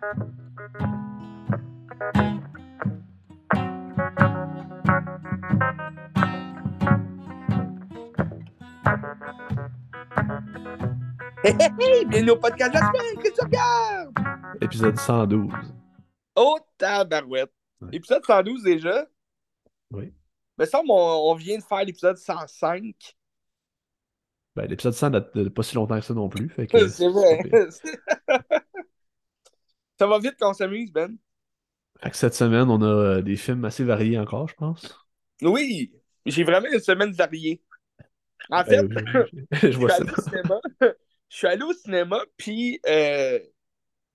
Hey, hey, bienvenue au podcast de la semaine, que tu regardes? Épisode 112. Oh, tabarouette. Ouais. Épisode 112 déjà? Oui. Me semble on, on vient de faire l'épisode 105. Ben, l'épisode 100 date de pas si longtemps que ça non plus. Fait que C'est vrai. Ça va vite quand on s'amuse, Ben. Fait que cette semaine, on a euh, des films assez variés encore, je pense. Oui, j'ai vraiment une semaine variée. En fait, Euh, je, je je vois suis ça. allé au cinéma. Je suis allé au cinéma, puis euh,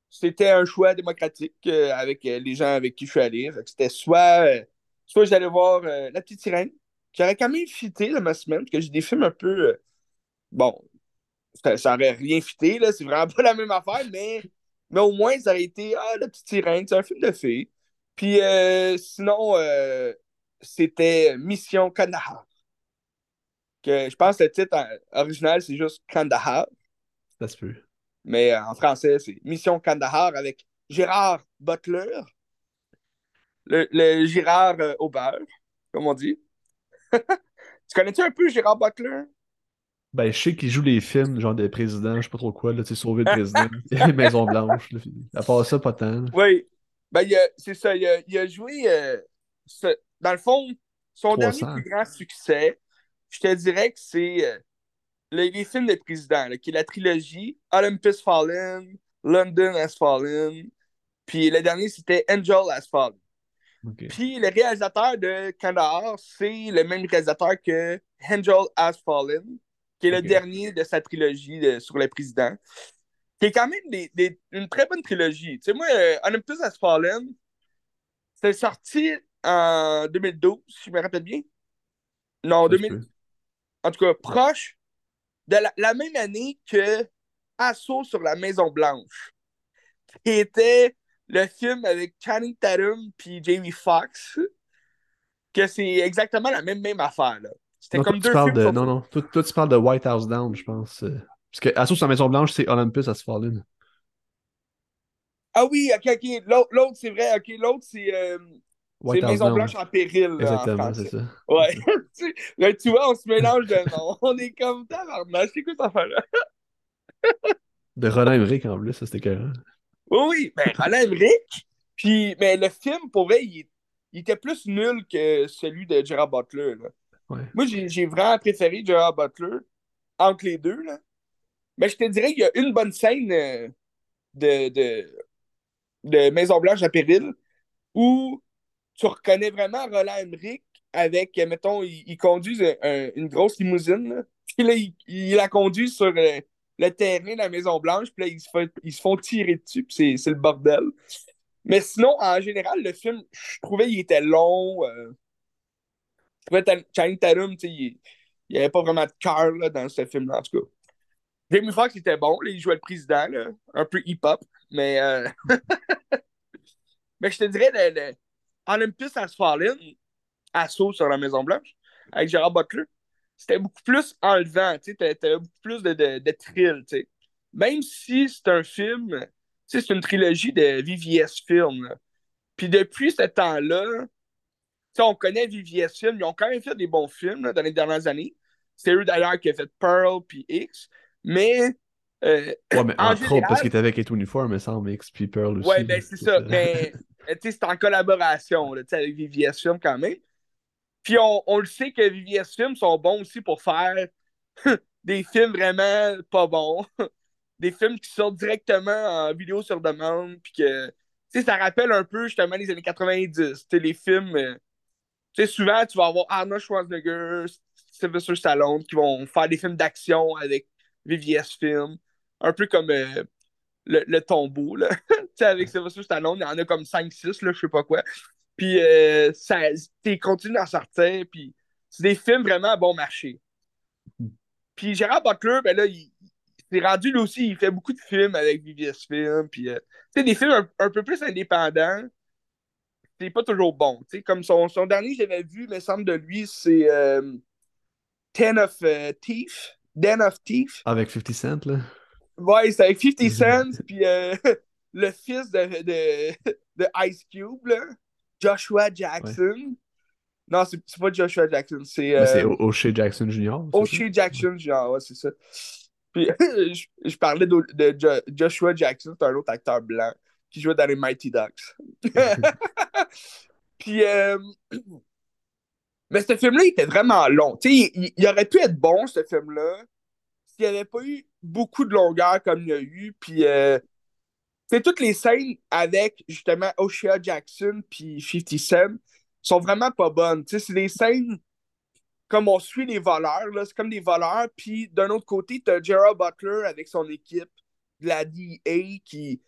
c'était un choix démocratique euh, avec les gens avec qui je suis allé. C'était soit, soit j'allais voir La Petite Sirène, j'aurais quand même fité dans ma semaine, parce que j'ai des films un peu. bon, ça, ça aurait rien fité, là, c'est vraiment pas la même affaire, mais, mais au moins, ça aurait été Ah, La Petite Sirène, c'est un film de filles. Puis euh, sinon, euh, c'était Mission Kandahar. Que je pense que le titre euh, original, c'est juste Kandahar. Ça se peut. Mais en français, c'est Mission Kandahar avec Gérard Butler. Le, le Gérard au beurre, comme on dit. tu connais-tu un peu Gérard Butler? Ben, je sais qu'il joue les films, genre des présidents, je sais pas trop quoi, là, tu sais, sauver le président, Maison Blanche. là. À part ça, pas tant. là. Oui. Ben, c'est ça. Il a, il a joué. euh, ce- dans le fond, son 300. dernier plus grand succès, je te dirais que c'est euh, le- les films des présidents, là, qui est la trilogie Olympus Fallen, London Has Fallen, puis le dernier, c'était Angel Has Fallen. Puis le réalisateur de Kandahar, c'est le même réalisateur que Angel Has Fallen, qui est le dernier de sa trilogie de- sur les présidents. Qui est quand même des- des- une très bonne trilogie. Tu sais, moi, euh, Olympus Has Fallen, c'est sorti en 2012, si je me rappelle bien. Non, Ça se 2000, peut. en tout cas, proche de la, la même année que Assaut sur la Maison Blanche, qui était le film avec Channing Tatum puis Jamie Foxx, que c'est exactement la même, même affaire. là. C'était comme tu deux films. de... Non, non. Toi, toi, tu parles de White House Down, je pense. euh. Parce que Assaut sur la Maison Blanche, c'est Olympus Has Fallen. Ah oui, ok, ok. L'autre, c'est vrai, ok. L'autre, c'est euh, c'est Maison Down. Blanche en péril. là, Exactement, c'est ça. Ouais. Tu- là, tu vois, on se mélange de noms. On est comme tabarnak. C'est quoi cette affaire-là? De Roland Emmerich en plus, ça c'était écœurant. Oui, oui, ben Roland Emmerich. Puis, mais le film, pour vrai, il, il était plus nul que celui de Gerard Butler. là. Moi, j'ai vraiment préféré Gerard Butler entre les deux. Là. Mais je te dirais qu'il y a une bonne scène euh, de, de, de Maison Blanche à Péril où tu reconnais vraiment Roland Emmerich avec, euh, mettons, il, il un- une grosse limousine. Puis là, il, il la conduit sur euh, le terrain de la Maison Blanche. Puis là, ils se, fait- ils se font tirer dessus. Puis c'est le bordel. Mais sinon, en général, le film, je trouvais qu'il était long. Channing Tatum, il n'y avait pas vraiment de cœur dans ce film-là, en tout cas. Jamie Foxx était bon, il jouait le président, là, un peu hip-hop, mais, euh, mais je te dirais, le, le Olympus Has Fallen, Assaut sur la Maison-Blanche, avec Gérard Butler, c'était beaucoup plus enlevant, tu beaucoup plus de, de, thrill. Même si c'est un film, c'est une trilogie de VVS Film. Puis depuis ce temps-là, on connaît VVS Film, ils ont quand même fait des bons films là, dans les dernières années. C'est eux d'ailleurs qui ont fait Pearl puis X, mais euh, Ouais, mais En entre autres, parce qu'il était avec Eto Uniform, mais sans Mix, puis Pearl aussi. Ouais, ben c'est ça. Mais euh, tu sais, c'est en collaboration là, avec VVS Film quand même. Puis on, on le sait que VVS Film sont bons aussi pour faire des films vraiment pas bons. des films qui sortent directement en vidéo sur demande. Puis que, tu sais, ça rappelle un peu justement les années 90. Tu sais, les films. Tu sais, souvent, tu vas avoir Arnold Schwarzenegger, Sylvester Stallone qui vont faire des films d'action avec VVS Film. Un peu comme euh, le, le tombeau, là. tu sais, avec Sylvester Stallone, il y en a comme 5-6, là, je sais pas quoi. Puis, euh, ça, ils continuent d'en sortir, puis c'est des films vraiment à bon marché. Puis Gérard Butler, ben là, il, s'est rendu, lui aussi, il fait beaucoup de films avec VVS Film, puis, euh, tu sais, des films un peu plus indépendants, c'est pas toujours bon, comme son, son dernier, j'avais vu, me semble, de lui, c'est euh, Ten of euh, Thief, Den of Thief. Avec 50 Cent, là. Ouais, c'est avec 50 Cent, puis euh, le fils de, de, de Ice Cube, là, Joshua Jackson. Non, c'est c'est pas Joshua Jackson, c'est c'est euh, O- O'Shea Jackson Jr. c'est? O'Shea Jackson, genre, ouais, c'est ça. Puis je, je parlais de, de Jo- Joshua Jackson, c'est un autre acteur blanc qui jouait dans les Mighty Ducks. Puis, euh, mais ce film-là, il était vraiment long. Tu sais, il, il aurait pu être bon, ce film-là, s'il n'y avait pas eu beaucoup de longueur comme il y a eu. Puis, euh, toutes les scènes avec, justement, O'Shea Jackson puis 50 Cent sont vraiment pas bonnes. Tu sais, c'est des scènes comme on suit les voleurs, là, c'est comme des voleurs. Puis, d'un autre côté, tu as Gerald Butler avec son équipe de la DEA qui,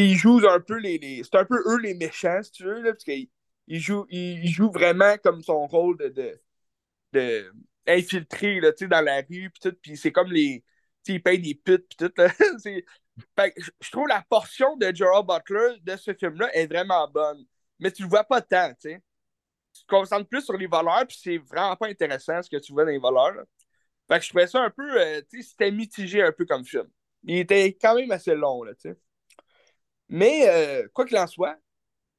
ils jouent un peu les, les- C'est un peu eux les méchants, si tu veux, là, parce qu'ils ils jouent, ils, jouent vraiment comme son rôle de, de, infiltré, là, dans la rue, puis tout, puis c'est comme les... Ils payent des putes, puis tout, je trouve la portion de Gerald Butler de ce film-là est vraiment bonne. Mais tu le vois pas tant, tu te concentres plus sur les voleurs, puis c'est vraiment pas intéressant ce que tu vois dans les voleurs, là. Fait que je trouvais ça un peu... euh, c'était mitigé un peu comme film. Il était quand même assez long, là, tu sais. Mais, euh, quoi qu'il en soit,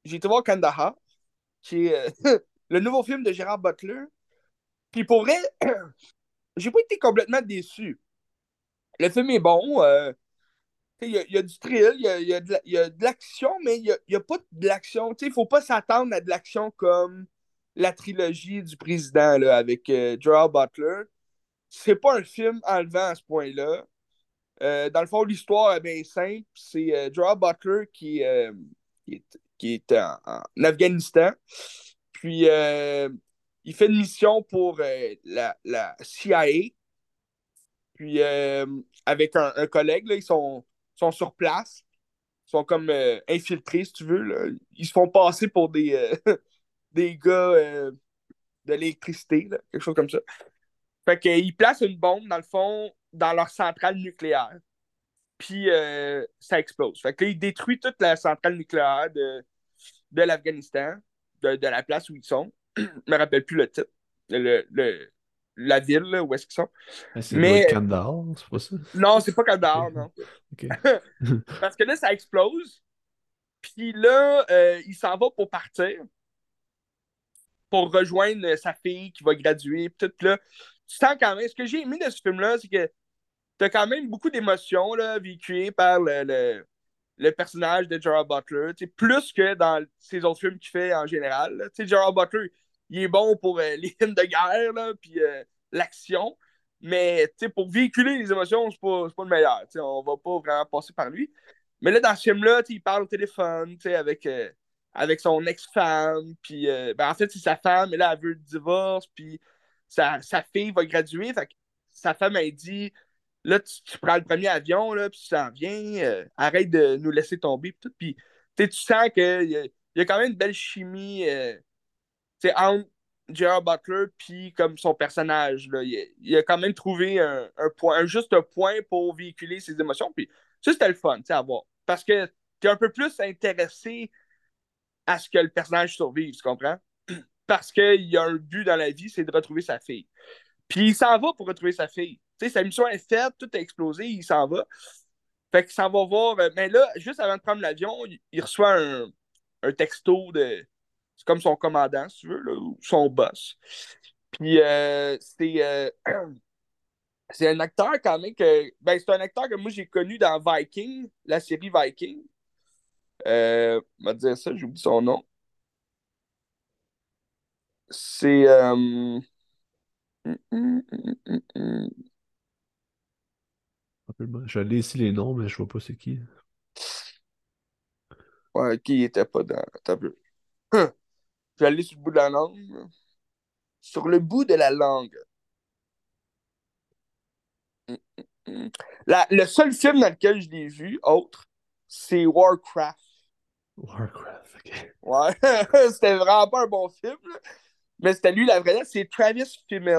j'ai été voir Kandahar, qui est euh, le nouveau film de Gérard Butler. Puis pour vrai, j'ai pas été complètement déçu. Le film est bon. euh, Il y, a- du thrill, il y y a de l'action, mais il n'y a, pas de l'action. Il ne faut pas s'attendre à de l'action comme la trilogie du président là, avec Gerard Butler. C'est pas un film enlevant à ce point-là. Euh, dans le fond, l'histoire est bien simple. C'est euh, Butler qui, euh, qui est, en, Afghanistan. Puis, euh, il fait une mission pour la, CIA. Puis, avec un, collègue, là, ils sont, sur place. Ils sont comme infiltrés, si tu veux. là. Ils se font passer pour des, des gars de l'électricité, quelque chose comme ça. Fait qu'ils placent une bombe, dans le fond, dans leur centrale nucléaire. Puis, euh, ça explose. Fait que là, ils détruisent toute la centrale nucléaire de, de l'Afghanistan, de, de la place où ils sont. Je me rappelle plus le titre. Le, le- la ville, là, où est-ce qu'ils sont. Ah, C'est Mais-. Kandahar, c'est pas ça? Non, c'est pas Kandahar, non. Parce que là, ça explose. Puis là, euh, il s'en va pour partir. Pour rejoindre sa fille qui va graduer. Puis tout, là, tu sens quand même. Ce que j'ai aimé de ce film-là, c'est que t'as quand même beaucoup d'émotions véhiculées par le, le, le personnage de Gerard Butler. Plus que dans ses autres films qu'il fait en général. Gerard Butler, il est bon pour euh, les films de guerre, puis euh, l'action. Mais pour véhiculer les émotions, c'est pas, pas le meilleur. On va pas vraiment passer par lui. Mais là, dans ce film-là, il parle au téléphone avec, euh, avec son ex-femme. Puis, ben, en fait, c'est sa femme, mais là, elle veut le divorce. Puis, sa, sa fille va graduer. Sa femme, elle dit Là, tu, prends le premier avion, là, puis tu s'en viens. euh, arrête de nous laisser tomber. Puis, tout. Tu sens qu'il y, y a quand même une belle chimie euh, entre Gerard Butler puis comme son personnage. Il, a, quand même trouvé un, un point, un juste point pour véhiculer ses émotions. Puis ça, c'était le fun à voir. Parce que tu es un peu plus intéressé à ce que le personnage survive, tu comprends? Parce qu'il y a un but dans la vie, c'est de retrouver sa fille. Puis il s'en va pour retrouver sa fille. Tu sais, sa mission est faite, tout a explosé, il s'en va. Fait qu'il s'en va voir. euh, Mais là, juste avant de prendre l'avion, il, reçoit un, un texto de. C'est comme son commandant, si tu veux, là, ou son boss. Puis euh, c'est. euh, c'est un acteur quand même que. Ben, c'est un acteur que moi j'ai connu dans Viking, la série Viking. On va dire ça, j'oublie son nom. C'est. euh, hum, hum, Je l'ai ici les noms, mais je vois pas c'est qui. Ouais, qui était pas dans. T'as vu. Hum. Je vais aller sur le bout de la langue. Sur le bout de la langue. Hum, hum, hum. La- le seul film dans lequel je l'ai vu, autre, c'est Warcraft. Warcraft, ok. Ouais, c'était vraiment pas un bon film, là. mais c'était lui la vraie, c'est Travis Fimmel.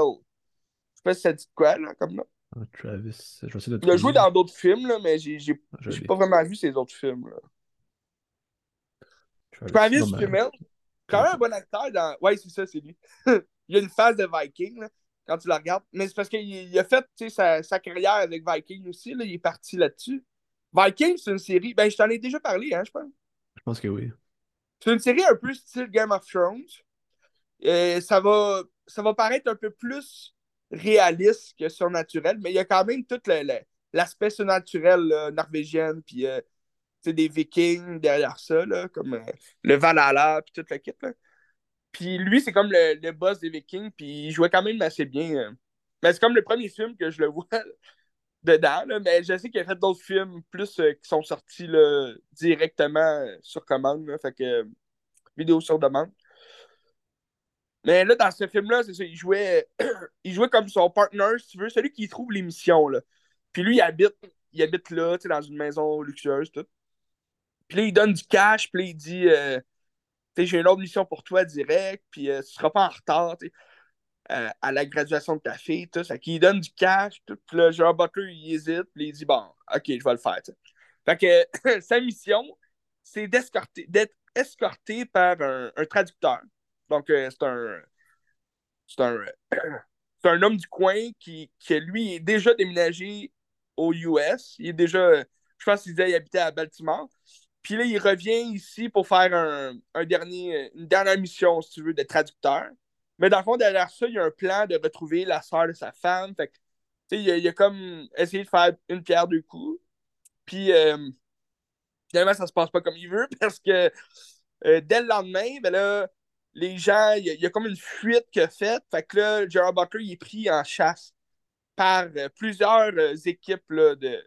Je sais pas si ça dit quoi, là, comme nom. Ah, Travis, je vais essayer de Il a joué dans d'autres films, là, mais j'ai pas vraiment vu ses autres films. là. Travis, Travis Fimmel, quand même un bon acteur dans. Ouais, c'est ça, c'est lui. il a une phase de Viking, là, quand tu la regardes. Mais c'est parce qu'il il a fait sa, sa carrière avec Viking aussi, là, il est parti là-dessus. Vikings, c'est une série. Ben, je t'en ai déjà parlé, hein, je pense. Je pense que oui. C'est une série un peu style Game of Thrones. Euh, ça, va, ça va paraître un peu plus réaliste que surnaturel, mais il y a quand même tout l'aspect surnaturel norvégien, puis euh, des vikings derrière ça, là, comme euh, le Valhalla, puis tout le kit. Là. Puis lui, c'est comme le, le, boss des vikings, puis il jouait quand même assez bien. Mais c'est comme le premier film que je le vois dedans, là, mais je sais qu'il a fait d'autres films plus qui sont sortis là, directement sur commande, fait que vidéo sur demande. Mais là, dans ce film-là, c'est ça, il jouait, il jouait comme son partner, si tu veux, celui qui trouve l'émission. Là. Puis lui, il habite, il habite là, dans une maison luxueuse, tout. Puis là, il donne du cash, puis là, il dit euh, j'ai une autre mission pour toi direct, puis euh, tu seras pas en retard euh, à la graduation de ta fille, tout. Ça donne du cash, tout. Puis là, genre, Butler, il hésite, puis il dit bon, ok, je vais le faire. Fait que sa mission, c'est d'être escorté par un traducteur. Donc, euh, c'est un. C'est un. C'est un homme du coin qui, qui, lui, est déjà déménagé aux US. Il est déjà. Je pense qu'il habitait à Baltimore. Puis là, il revient ici pour faire un, un, dernier, une dernière mission, si tu veux, de traducteur. Mais dans le fond, derrière ça, il y a un plan de retrouver la soeur de sa femme. Fait que, il, a, il a comme essayé de faire une pierre deux coups. Puis euh, finalement, ça se passe pas comme il veut parce que euh, dès le lendemain, ben là, les gens, il y, a comme une fuite qui a faite. Fait que là, Gerard Butler, il est pris en chasse par euh, plusieurs euh, équipes là, de,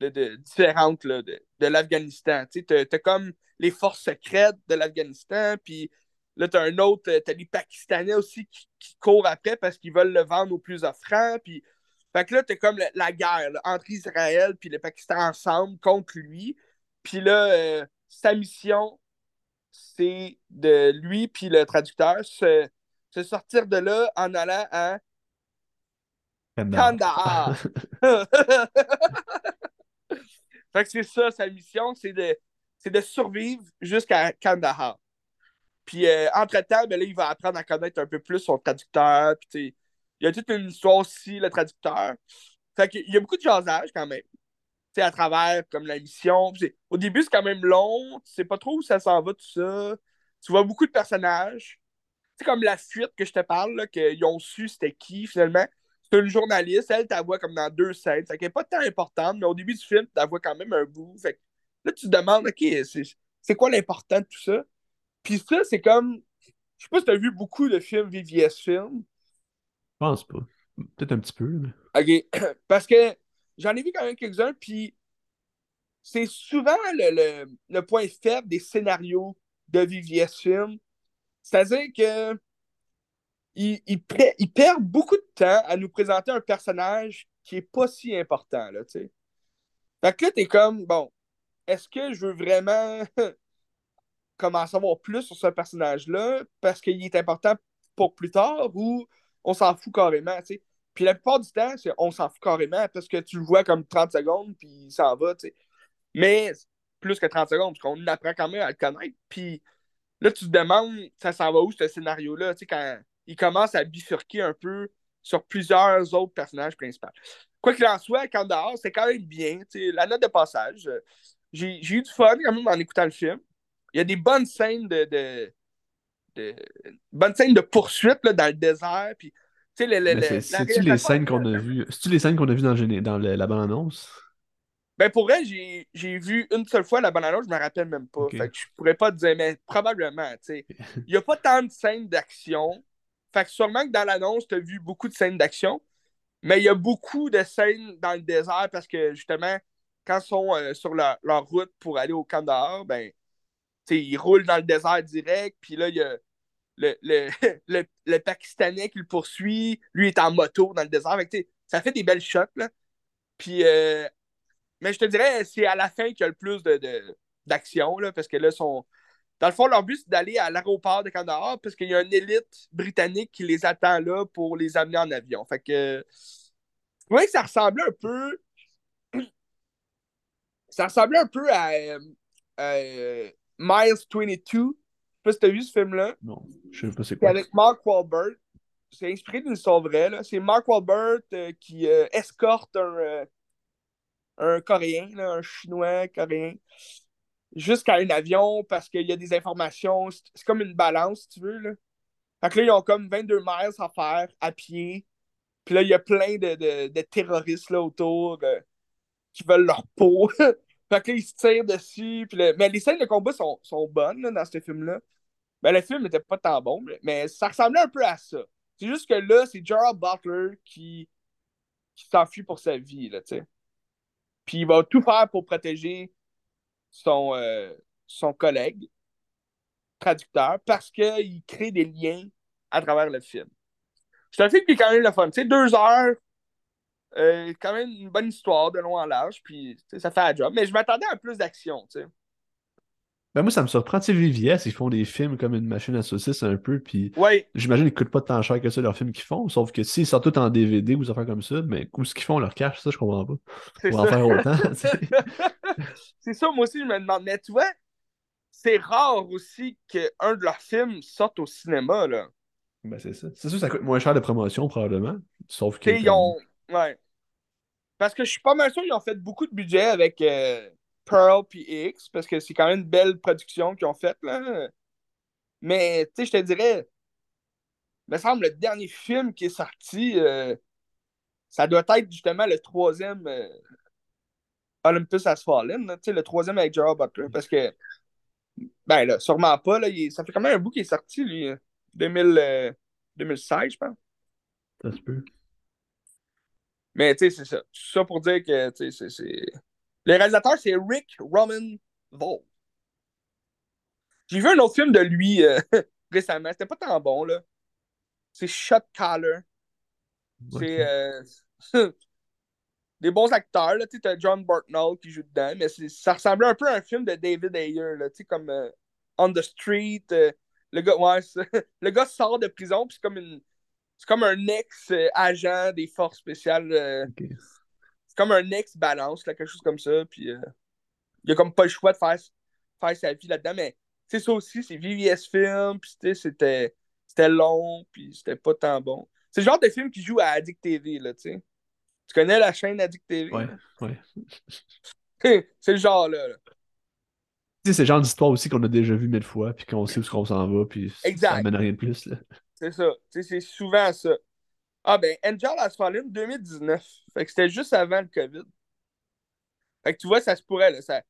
de, différentes là, de, de l'Afghanistan. Tu sais, t'as comme les forces secrètes de l'Afghanistan, puis là, t'as un autre, t'as les Pakistanais aussi qui, courent après parce qu'ils veulent le vendre au plus offrant, puis fait que là, t'as comme la, guerre entre Israël et le Pakistan ensemble contre lui. Puis là, euh, sa mission, c'est de lui puis le traducteur se, sortir de là en allant à Kandahar. fait que c'est ça, sa mission, c'est de, de survivre jusqu'à Kandahar. Puis, euh, entre-temps, ben là, il va apprendre à connaître un peu plus son traducteur. Puis, il y a toute une histoire aussi, le traducteur. Fait qu'il y a beaucoup de jasage quand même à travers comme la mission. Au début, c'est quand même long. Tu sais pas trop où ça s'en va, tout ça. Tu vois beaucoup de personnages. C'est comme la fuite que je te parle, qu'ils ont su c'était qui finalement. C'est une journaliste, elle ta voix comme dans deux scènes. Ça n'est pas tant importante, mais au début du film, tu voix quand même un bout. Fait là, tu te demandes, OK, c'est quoi l'important de tout ça? Puis ça, c'est comme. Je sais pas si tu as vu beaucoup de films VVS Film. Je pense pas. Peut-être un petit peu. Mais... OK. Parce que J'en ai vu quand même quelques-uns, puis c'est souvent le, point faible des scénarios de VVS Film. C'est-à-dire que il, perd beaucoup de temps à nous présenter un personnage qui est pas si important, là, tu sais. Fait que là, t'es comme, bon, est-ce que je veux vraiment commencer à savoir plus sur ce personnage-là parce qu'il est important pour plus tard ou on s'en fout carrément, tu sais? Puis la plupart du temps, on s'en fout carrément parce que tu le vois comme 30 secondes, puis il s'en va, tu sais. Mais plus que 30 secondes, parce qu'on apprend quand même à le connaître. Puis là, tu te demandes, ça s'en va où ce scénario-là, tu sais, quand il commence à bifurquer un peu sur plusieurs autres personnages principaux. Quoi qu'il en soit, dehors, c'est quand même bien. La note de passage, j'ai eu du fun quand même en écoutant le film. Il y a des bonnes scènes de, de, de bonnes scènes de poursuite là, dans le désert. Puis c'est-tu les scènes qu'on a vues? C'est-tu les scènes qu'on a vues dans, dans la bande-annonce? Ben pour vrai, j'ai vu une seule fois la bande-annonce, je me rappelle même pas. Fait que je pourrais pas te dire, mais probablement, tu sais. Il n'y a pas tant de scènes d'action. Fait que sûrement que dans l'annonce, tu as vu beaucoup de scènes d'action. Mais il y a beaucoup de scènes dans le désert parce que justement, quand ils sont euh, sur leur, route pour aller au camp dehors, ben, ils roulent dans le désert direct. Puis là, il y a le, le, Pakistanais qui le poursuit, lui est en moto dans le désert. ça fait des belles shots. Là. Puis, euh, mais je te dirais, c'est à la fin qu'il y a le plus d'action, parce que là, dans le fond, leur but, c'est d'aller à l'aéroport de Kandahar, parce qu'il y a une élite britannique qui les attend là pour les amener en avion. Fait que, oui, ça ressemblait un peu. Ça ressemblait un peu à, euh, euh, Miles 22 sais pas si t'as vu ce film-là. Non, je sais pas c'est quoi. C'est avec Mark Wahlberg. C'est inspiré d'une histoire vraie. C'est Mark Wahlberg euh, qui euh, escorte un, euh, un Coréen, là, un Chinois coréen, jusqu'à un avion parce qu'il y a des informations. C'est comme une balance, si tu veux. Là. Fait que là, ils ont comme 22 miles à faire à pied. Puis là, il y a plein de, de, de terroristes là, autour qui veulent leur peau. fait que là, ils se tirent dessus. Puis là... Mais les scènes de combat sont, sont bonnes là, dans ce film-là. Ben, le film n'était pas tant bon, mais ça ressemblait un peu à ça. C'est juste que là, c'est Gerald Butler qui, qui s'enfuit pour sa vie, là, tu sais. Puis il va tout faire pour protéger son, euh, son collègue traducteur parce qu'il crée des liens à travers le film. C'est un film qui est quand même le fun. Tu sais, deux heures, euh, quand même une bonne histoire de long en large, puis ça fait la job. Mais je m'attendais à plus d'action, tu sais. Ben moi, ça me surprend. Tu sais, VVS, ils font des films comme une machine à saucisses un peu, puis Ouais, j'imagine qu'ils coûtent pas tant cher que ça, leurs films qu'ils font, sauf que s'ils sortent tout en DVD ou des affaires comme ça, mais où est-ce qu'ils font leur cash, ça, je comprends pas. c'est Pour en ça. faire autant, c'est ça, moi aussi, je me demande. Mais tu vois, c'est rare aussi qu'un de leurs films sorte au cinéma, là. Ben, c'est ça. C'est sûr ça coûte moins cher de promotion, probablement. Sauf que. Ils ont. Ouais. Parce que je suis pas mal sûr qu'ils ont fait beaucoup de budget avec euh, Pearl puis X, parce que c'est quand même une belle production qu'ils ont faite, là. Mais, tu sais, je te dirais, il me semble, le dernier film qui est sorti, euh, ça doit être justement le troisième euh, Olympus Has Fallen, là, tu sais, le troisième avec Gerard Butler, parce que, ben là, sûrement pas, là, il ça fait quand même un bout qu'il est sorti, lui, euh, 2000, euh, 2016, je pense. Ça se peut. Mais tu sais, c'est ça. Tout ça pour dire que tu sais, c'est. c'est- Le réalisateur, c'est Rick Roman Vole. J'ai vu un autre film de lui euh, récemment. C'était pas tant bon, là. C'est Shot Caller. C'est euh, des bons acteurs, là. Tu t'as John Bartnell qui joue dedans, mais ça ressemblait un peu à un film de David Ayer, là. Tu sais, comme euh, On the Street. le gars, ouais, le gars sort de prison, puis c'est comme une. C'est comme un ex-agent des forces spéciales. Comme un ex-balance, là, quelque chose comme ça. Puis euh, il a comme pas le choix de faire, faire sa vie là-dedans. Mais tu sais, ça aussi, c'est VVS Film. Puis c'était c'était long. Puis c'était pas tant bon. C'est le genre de film qui joue à Addict TV, là, tu sais. Tu connais la chaîne Addict TV? Ouais, ouais. c'est le genre, là. là. Tu sais, c'est le genre d'histoire aussi qu'on a déjà vu mille fois, puis qu'on sait où qu'on s'en va, puis ça Exact. amène à rien de plus, là. C'est ça. Tu sais, c'est souvent ça. Ah ben, Angel Has Fallen 2019. Fait que c'était juste avant le COVID. Fait que tu vois, ça se pourrait, là. Ça,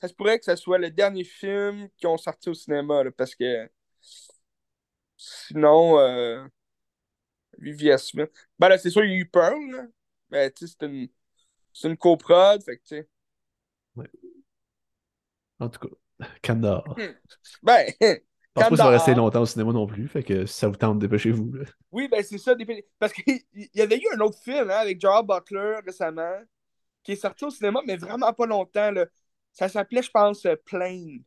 ça se pourrait que ce soit le dernier film qui ont sorti au cinéma, là, parce que sinon, euh, VVS Smith. Ben là, c'est sûr, il y a eu Pearl, là. Mais tu sais, c'est une, c'est une coprod, fait que tu sais. En tout cas, Kandahar. Ben, Je pense pas que ça va rester longtemps au cinéma non plus, fait que si ça vous tente, dépêchez-vous. Oui, ben c'est ça. Parce qu'il y avait eu un autre film hein, avec Gerard Butler récemment qui est sorti au cinéma, mais vraiment pas longtemps. Là. Ça s'appelait, je pense, euh, Plane.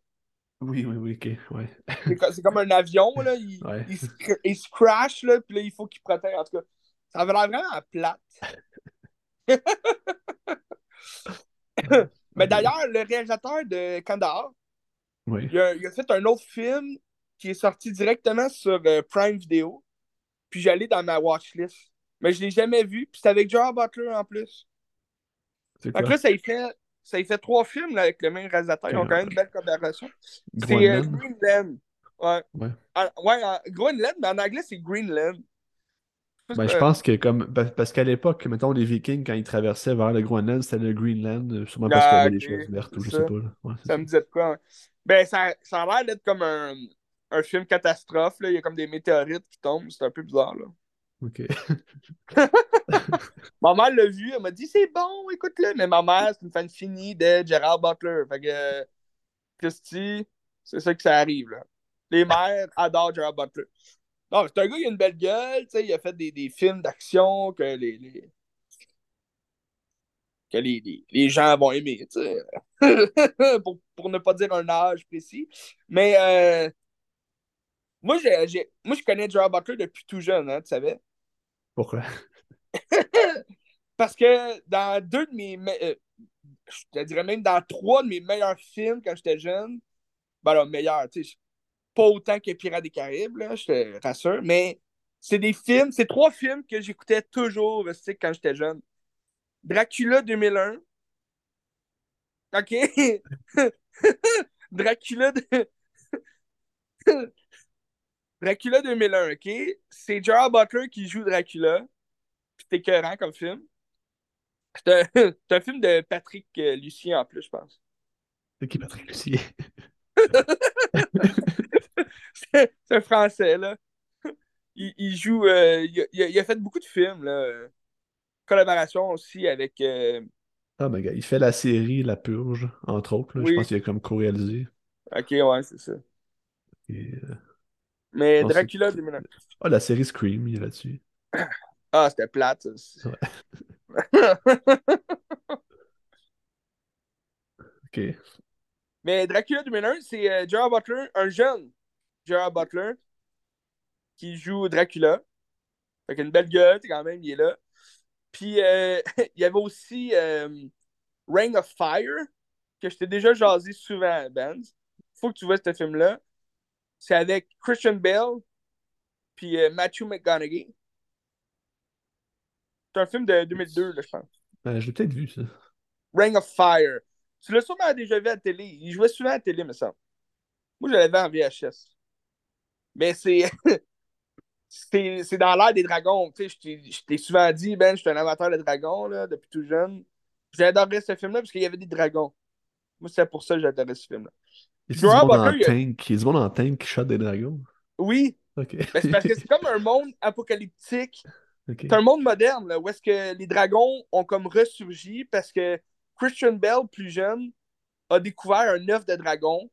Oui, oui, oui, ok, ouais. C'est co- c'est comme un avion, là. Il, Ouais. il, se, il se crash, là, puis là, il faut qu'il protège. En tout cas, ça avait l'air vraiment plate. Mais d'ailleurs, le réalisateur de Kandahar, Oui. il a, il a fait un autre film qui est sorti directement sur euh, Prime Video. Puis j'allais dans ma watchlist. Mais je l'ai jamais vu. Puis c'est avec Gerard Butler en plus. Fait que là, ça y fait, ça y fait trois films là, avec le même réalisateur. Ils ont quand même une belle collaboration. C'est euh? Greenland. Ouais. Ouais. En- ouais, en- Groenland, mais en anglais, c'est Greenland. Ben, je pense que comme pa- parce qu'à l'époque, mettons les Vikings, quand ils traversaient vers le Groenland, c'était le Greenland, euh, sûrement parce qu'il y Ah, avait des ok, choses vertes ou je ça. sais pas. Ouais, ça. me disait de quoi. hein. Ben, ça, ça a l'air d'être comme un, un film catastrophe. Là. Il y a comme des météorites qui tombent. C'est un peu bizarre. Là. Ok. Ma mère l'a vu. Elle m'a dit c'est bon, écoute-le. Mais ma mère, c'est une fan finie de Gerard Butler. Fait que, Christy, c'est ça que ça arrive. Là. Les mères adorent Gerard Butler. Non, c'est un gars qui a une belle gueule. Il a fait des, des films d'action que les, les- que les, les, les gens vont aimer, tu sais. pour, pour ne pas dire un âge précis. Mais euh, moi, moi, je connais Gerard Butler depuis tout jeune, hein, tu savais? Pourquoi? Parce que dans deux de mes. me- euh, je te dirais même dans trois de mes meilleurs films quand j'étais jeune, ben là, meilleurs, tu sais, pas autant que Pirates des Caraïbes, là, je te rassure, mais c'est des films, c'est trois films que j'écoutais toujours tu sais, quand j'étais jeune. Dracula 2001, OK? Dracula de... Dracula 2001, OK? C'est Gerard Butler qui joue Dracula. C'est écœurant comme film. C'est un... c'est un film de Patrick euh, Lucien en plus, je pense. C'est qui Patrick Lucier? C'est un Français, là. Il, il joue... euh, il, a, il fait beaucoup de films, là. Collaboration aussi avec... euh, Ah, ben, gars, il fait la série La Purge, entre autres. là. Je pense qu'il a comme co-réalisé. OK, ouais, c'est ça. Et, euh, Mais Dracula 2001. Ah, la série Scream, il est là-dessus. Ah, c'était plate, ça. Ok. Mais Dracula 2001, c'est euh, Gerard Butler, un jeune Gerard Butler, qui joue Dracula. Fait qu'il a une belle gueule, quand même, il est là. Puis, euh, il y avait aussi euh, Ring of Fire, que je t'ai déjà jasé souvent, Ben. Faut que tu vois ce film-là. C'est avec Christian Bale, puis euh, Matthew McConaughey. C'est un film de 2002, là, je pense. Ben, je l'ai peut-être vu, ça. Ring of Fire. Tu l'as sûrement déjà vu à la télé. Il jouait souvent à la télé, me semble. Moi, je l'avais en VHS. Mais c'est. c'est dans l'ère des dragons. Tu sais, je t'ai- je t'ai souvent dit, Ben, je suis un amateur de dragons, là, depuis tout jeune. J'adorais ce film-là parce qu'il y avait des dragons. Moi, c'est pour ça que j'adorais ce film-là. Y a-tu du monde en Butler, il a- tank? Y a du monde en tank qui shot des dragons? Oui, Ok. mais c'est parce que c'est comme un monde apocalyptique. C'est un monde moderne, là, où est-ce que les dragons ont comme ressurgi parce que Christian Bell, plus jeune, a découvert un œuf de dragon.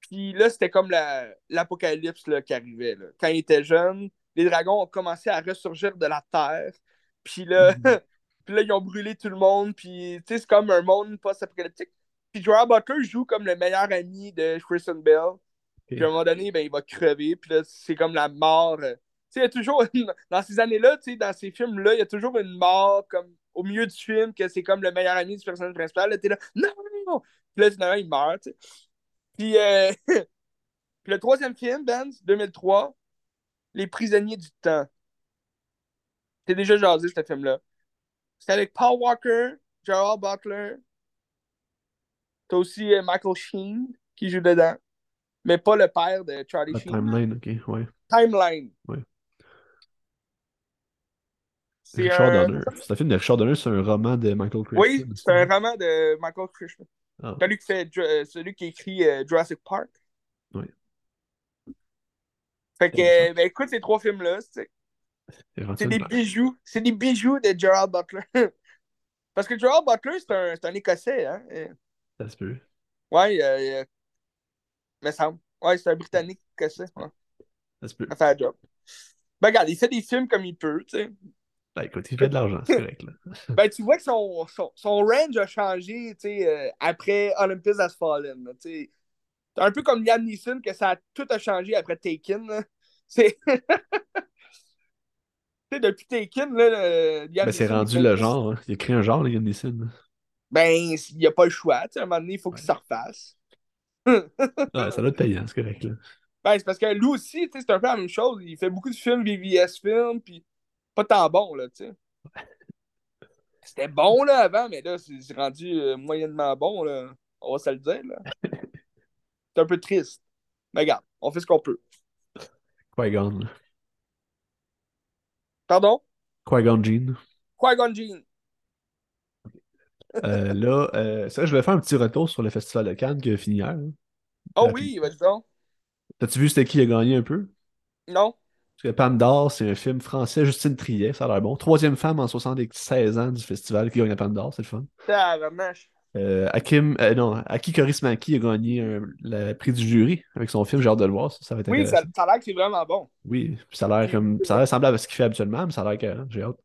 Puis là, c'était comme la- l'apocalypse là, qui arrivait. là. Quand il était jeune, les dragons ont commencé à ressurgir de la terre. Puis là, Mhm. puis là ils ont brûlé tout le monde. Puis tu sais, c'est comme un monde post-apocalyptique. Puis Gerard Butler joue comme le meilleur ami de Christian Bell. Puis à un moment donné, ben, il va crever. Puis là, c'est comme la mort. euh. Tu sais, il y a toujours, dans ces années-là, tu sais, dans ces films-là, il y a toujours une mort comme au milieu du film, que c'est comme le meilleur ami du personnage principal. Là, t'es là, non, non, non. Puis là, finalement, il meurt, tu sais. Puis, euh, puis le troisième film, Ben, 2003, Les prisonniers du temps. T'es déjà jasé, ce film-là. C'est avec Paul Walker, Gerald Butler. T'as aussi euh, Michael Sheen qui joue dedans. Mais pas le père de Charlie La Sheen. timeline, ok, ouais. Timeline. Ouais. C'est Richard un... Donner. C'est un film de Richard Donner, c'est un roman de Michael Crichton. Oui, c'est un roman de Michael Crichton. Ah, Celui qui, fait, euh, celui qui écrit euh, Jurassic Park. Oui. Fait que, euh, ben, écoute ces trois films-là. C'est des bijoux. C'est des bijoux de Gerald Butler. Parce que Gerald Butler, c'est un, c'est un Écossais. Hein? Ça se peut. Ouais, euh, euh, me semble. Ouais, c'est un Britannique écossais. Ouais. Ça se peut. Ça fait un job. Ben, regarde, il fait des films comme il peut, tu sais. Ben, écoute, il fait de l'argent, c'est correct, là. Ben, tu vois que son, son, son range a changé, tu sais, euh, après Olympus Has Fallen, tu sais. C'est un peu comme Liam Neeson, que ça a tout a changé après Taken, là. C'est... tu sais, depuis Taken, là, le- Liam Ben, c'est rendu le genre. hein. Il a créé un genre, Liam Neeson. Ben, il n'y a pas le choix, tu sais, à un moment donné, il faut qu'il Ouais. se refasse. Ouais, ça doit être payant, c'est correct, là. Ben, c'est parce que lui aussi, tu sais, c'est un peu la même chose. Il fait beaucoup de films, VVS films, puis pas tant bon, là, tu sais. C'était bon, là, avant, mais là, c'est rendu euh, moyennement bon, là. On va se le dire, là. C'est un peu triste. Mais regarde, on fait ce qu'on peut. Qui-Gon. là. Pardon? Qui-Gon Jean. Qui-Gon Jinn. Euh, là, euh, ça, je vais faire un petit retour sur le Festival de Cannes qui a fini hier. Oh oui, vas-y donc. T'as-tu vu c'était qui a gagné un peu? Non? Parce que Pam d'Or, c'est un film français, Justine Triet, ça a l'air bon. Troisième femme en 76 ans du festival qui gagne la Pam d'Or, c'est le fun. Tabarnache. Euh, Hakim, euh, non, Aki Kaurismäki a gagné un- le prix du jury avec son film, j'ai hâte de le voir, ça, ça va être Oui, ça, a l'air que c'est vraiment bon. Oui, ça a l'air comme, ça a l'air semblable à ce qu'il fait habituellement, mais ça a l'air que j'ai hâte.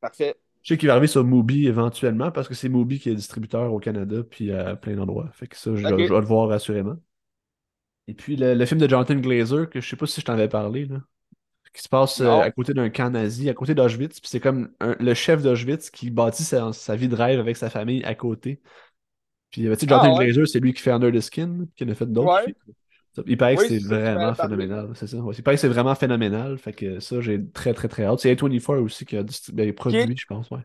Parfait. Je sais qu'il va arriver sur Mubi éventuellement parce que c'est Mubi qui est distributeur au Canada puis à plein d'endroits. Fait que ça, je, vais le voir assurément. Et puis le, le film de Jonathan Glazer, que je sais pas si je t'en avais parlé, là, qui se passe euh, à côté d'un camp nazi, à côté d'Auschwitz. Puis c'est comme un- le chef d'Auschwitz qui bâtit sa, sa vie de rêve avec sa famille à côté. Puis euh, tu sais, Jonathan Ah, ouais. Glazer, c'est lui qui fait Under the Skin, qui en a fait d'autres. Ouais. Il paraît que Oui, c'est vraiment phénoménal, c'est ça. Ouais, il paraît que c'est vraiment phénoménal. Fait que ça, j'ai très très très hâte. C'est A24 aussi qui a distri- ben, produit, je pense, ouais.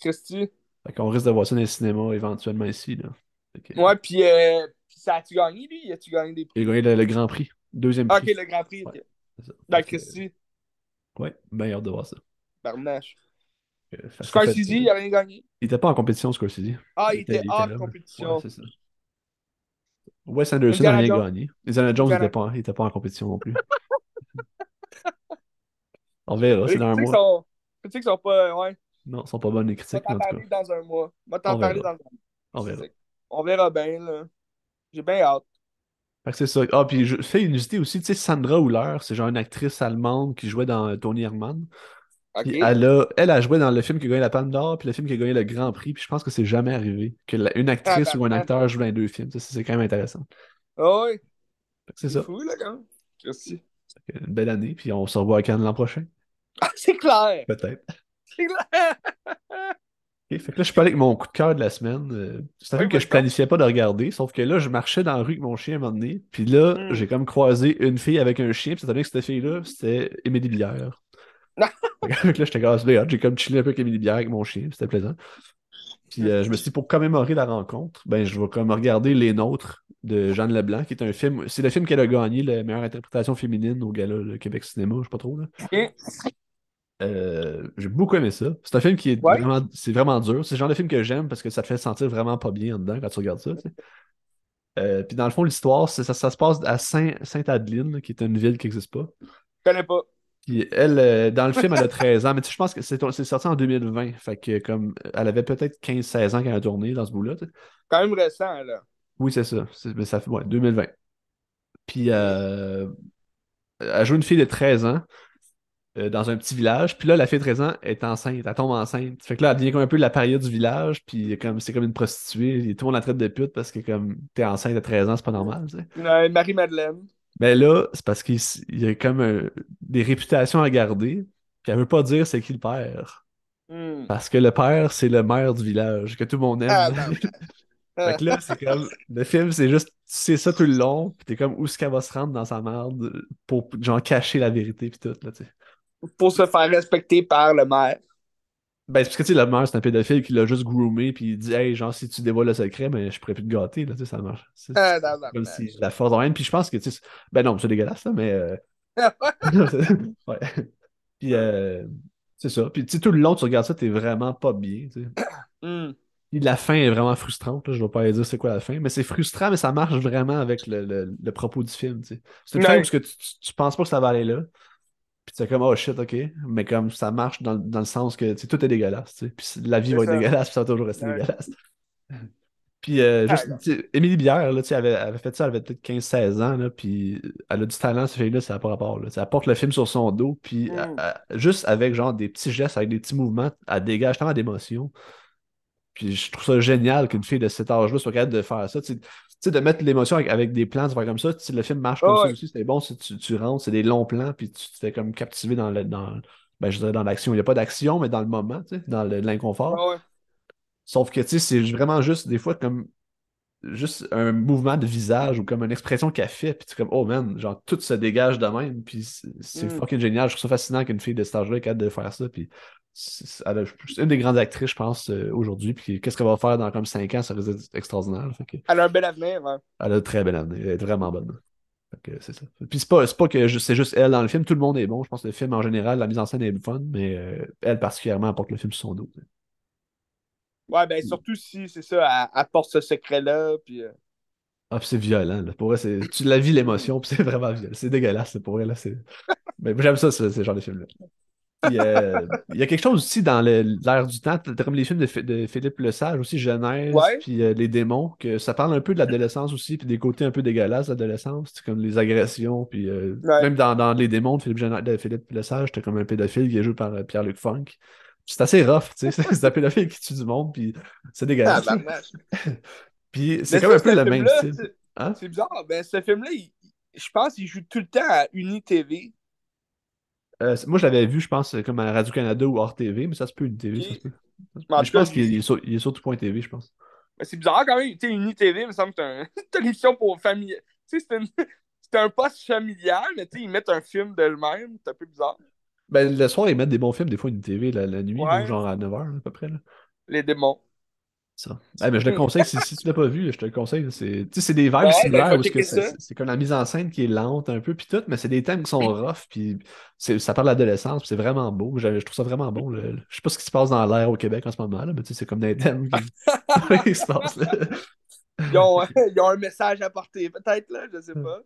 Christy. Fait qu'on risque de voir ça dans les cinémas éventuellement ici. Là. Que- Ouais, puis euh, puis ça a-tu gagné, lui? A-tu gagné des prix? Il a gagné le, le Grand Prix. Deuxième Ah, ok, prix. le Grand Prix. ok. Ouais. Dans que, Christy, Ouais, ben hâte de voir ça. Barnache. Euh, Scorsese, il a rien gagné. Il était pas en compétition, Scorsese. Ah, il était hors compétition. Ouais, c'est ça. Wes Anderson n'a rien gagné. Indiana Jones n'était pas, était pas en compétition non plus. On verra, c'est dans un critiques mois. sont... les critiques sont pas. Ouais. Non, sont pas bonnes les On va critiques, t'en parler dans un mois. On va t'en On parler verra. dans un on verra. On verra bien, là. J'ai bien hâte. Fait que c'est ça. Ah, puis je fais une usité aussi, tu sais, Sandra Hüller, c'est genre une actrice allemande qui jouait dans euh, Tony Herman. Elle a, elle a joué dans le film qui a gagné la Palme d'Or, puis le film qui a gagné le Grand Prix, puis je pense que c'est jamais arrivé que la- une actrice Ah, ou un acteur joue dans les deux films. Ça, C'est quand même intéressant. Ah que C'est ça. fou, là, quand même. Merci. Une belle année, puis on se revoit à Cannes l'an prochain. Ah, c'est clair. Peut-être. C'est clair. Ok, Fait que là, je suis pas avec mon coup de cœur de la semaine. C'est un Oui, film que je planifiais pas de regarder, sauf que là, je marchais dans la rue avec mon chien à un moment donné, puis là, Mm. j'ai comme croisé une fille avec un chien, puis ça donné que cette fille-là, c'était Émilie Bière. Que là, j'étais cassé, j'ai comme chillé un peu avec Émilie Bière avec mon chien, c'était plaisant. Puis euh, je me suis dit, pour commémorer la rencontre, ben, je vais comme regarder Les Nôtres de Jeanne Leblanc, qui est un film, c'est le film qu'elle a gagné la meilleure interprétation féminine au gala le Québec Cinéma, je sais pas trop, là. Euh, j'ai beaucoup aimé ça. C'est un film qui est Ouais. vraiment, c'est vraiment dur. C'est le genre de film que j'aime parce que ça te fait sentir vraiment pas bien en dedans quand tu regardes ça. tu sais. Euh, puis dans le fond, l'histoire, ça, ça se passe à Saint, Sainte-Adeline, qui est une ville qui n'existe pas. Je connais pas. Puis elle, euh, dans le film, elle a 13 ans, mais tu sais, je pense que c'est c'est sorti en 2020. Fait que comme elle avait peut-être 15-16 ans quand elle a tourné dans ce bout-là. tu sais. Quand même récent, là. Oui, c'est ça. C'est- mais ça fait ouais, 2020. Puis euh, elle joue une fille de 13 ans euh, dans un petit village. Puis là, la fille de 13 ans est enceinte. Elle tombe enceinte. Fait que là, elle devient comme un peu la paria du village. Puis comme c'est comme une prostituée. Tout le monde la traite de pute parce que comme t'es enceinte à 13 ans, c'est pas normal. tu sais. Marie-Madeleine. Mais là, c'est parce qu'il y a comme euh, des réputations à garder. Puis elle veut pas dire c'est qui le père. Hmm. Parce que le père, c'est le maire du village, que tout le monde aime. Ah, ben, Fait que là, c'est comme. Le film, c'est juste. Tu sais ça tout le long, puis t'es comme où est-ce qu'elle va se rendre dans sa merde pour, genre, cacher la vérité, puis tout, là, tu sais. Pour se faire respecter par le maire. Ben, c'est parce que, tu sais, le maire, c'est un pédophile qui l'a juste groomé, puis il dit, hey, genre, si tu dévoiles le secret, ben, je pourrais plus te gâter, là, tu sais, ça marche. C'est Ah, c'est non, non, comme si la force rien, puis je pense que, tu sais, ben non, c'est dégueulasse, là, mais. euh, ouais. Puis, euh, c'est ça. Puis, tu sais, tout le long, tu regardes ça, t'es vraiment pas bien, tu sais. Hmm. Puis la fin est vraiment frustrante, là. je vais pas aller dire c'est quoi la fin, mais c'est frustrant, mais ça marche vraiment avec le, le- le propos du film. tu sais. C'est une fin où tu, tu, tu penses pas que ça va aller là, puis tu es comme oh shit, ok, mais comme ça marche dans, dans le sens que tout est dégueulasse, puis la vie va être dégueulasse, puis ça va toujours rester Ouais. dégueulasse. Puis euh, juste, Ah, Émilie Bière, là, avait, avait fait ça, elle avait peut-être 15-16 ans, là, puis elle a du talent, cette fille-là, ça n'a pas rapport. Là. Elle porte le film sur son dos, puis Mm. elle- elle- juste avec genre des petits gestes, avec des petits mouvements, elle dégage tellement d'émotions. Puis je trouve ça génial qu'une fille de cet âge-là soit capable de faire ça. Sais, tu sais, de mettre l'émotion avec, avec des plans, de faire comme ça. Tu le film marche comme ça ouais. aussi. C'est bon si tu, tu rentres, c'est des longs plans, puis tu te fais comme captiver dans le, dans, ben, je dirais dans l'action. Il n'y a pas d'action, mais dans le moment, tu sais, dans l'inconfort. Ouais. Sauf que, tu sais, c'est vraiment juste, des fois, comme juste un mouvement de visage ou comme une expression qu'elle fait, puis tu es comme, oh man, genre, tout se dégage de même, puis c'est Mm. fucking génial. Je trouve ça fascinant qu'une fille de cet âge-là est capable de faire ça, puis elle a- c'est une des grandes actrices, je pense, euh, aujourd'hui, puis qu'est-ce qu'elle va faire dans comme 5 ans, ça risque d'être extraordinaire. Fait que Elle a un bel avenir, elle a de très belle avenir, elle est vraiment bonne. Fait que c'est ça. Puis c'est pas, pas que c'est juste elle dans le film, tout le monde est bon. Je pense que le film en général, la mise en scène est fun, mais euh, elle particulièrement apporte le film sur son dos. Ouais, ben surtout si, c'est ça, elle, elle porte ce secret-là, puis... euh, Ah, puis c'est violent, là. Pour vrai, c'est... tu la vis l'émotion, puis c'est vraiment violent. C'est dégueulasse, pour vrai, là. C'est... Mais j'aime ça, ce, ce genre de film-là. Puis, euh, il y a quelque chose aussi dans l'air du temps, comme les films de, Phi- de Philippe Lesage, aussi Genèse, Ouais. puis euh, Les démons, que ça parle un peu de l'adolescence aussi, puis des côtés un peu dégueulasses de l'adolescence, comme les agressions, puis euh, Ouais. même dans, dans Les démons de Philippe, Genèse- de Philippe Lesage, t'as comme un pédophile qui est joué par Pierre-Luc Funk. C'est assez rough, tu sais, c'est un pédophile qui tue du monde, puis c'est dégueulasse. tabarnak. Puis c'est comme un peu le même style. c'est- Hein? C'est bizarre, ben ce film-là, il- je pense qu'il joue tout le temps à UniTV. Euh, moi, je l'avais vu, je pense, comme à Radio-Canada ou hors TV, mais ça se peut, une TV, ça se peut. Mais je pense qu'il est, sur, il est sur tout point TV, je pense. Ben, c'est bizarre quand même. Tu sais, UniTV, il me semble que c'est un... c'est une émission pour famille. Tu sais, c'est une- un poste familial, mais tu sais, ils mettent un film d'elle-même. C'est un peu bizarre. Ben, le soir, ils mettent des bons films, des fois, une TV la, la nuit, Ouais. ou genre à 9h, à peu près. Là. Les démons. Ça. mais je le conseille, si, si tu l'as pas vu, je te le conseille. C'est des vibes Ouais, similaires où c'est checker ça. comme la mise en scène qui est lente un peu, puis tout, mais c'est des thèmes qui sont rough, puis c'est- ça parle d'adolescence, puis c'est vraiment beau. Je, je trouve ça vraiment bon. le- je sais pas ce qui se passe dans l'air au Québec en ce moment, là, mais tu sais, c'est comme des thèmes qui, qui se passent là. Ils ont, ils ont un message à porter, peut-être, là, je sais pas.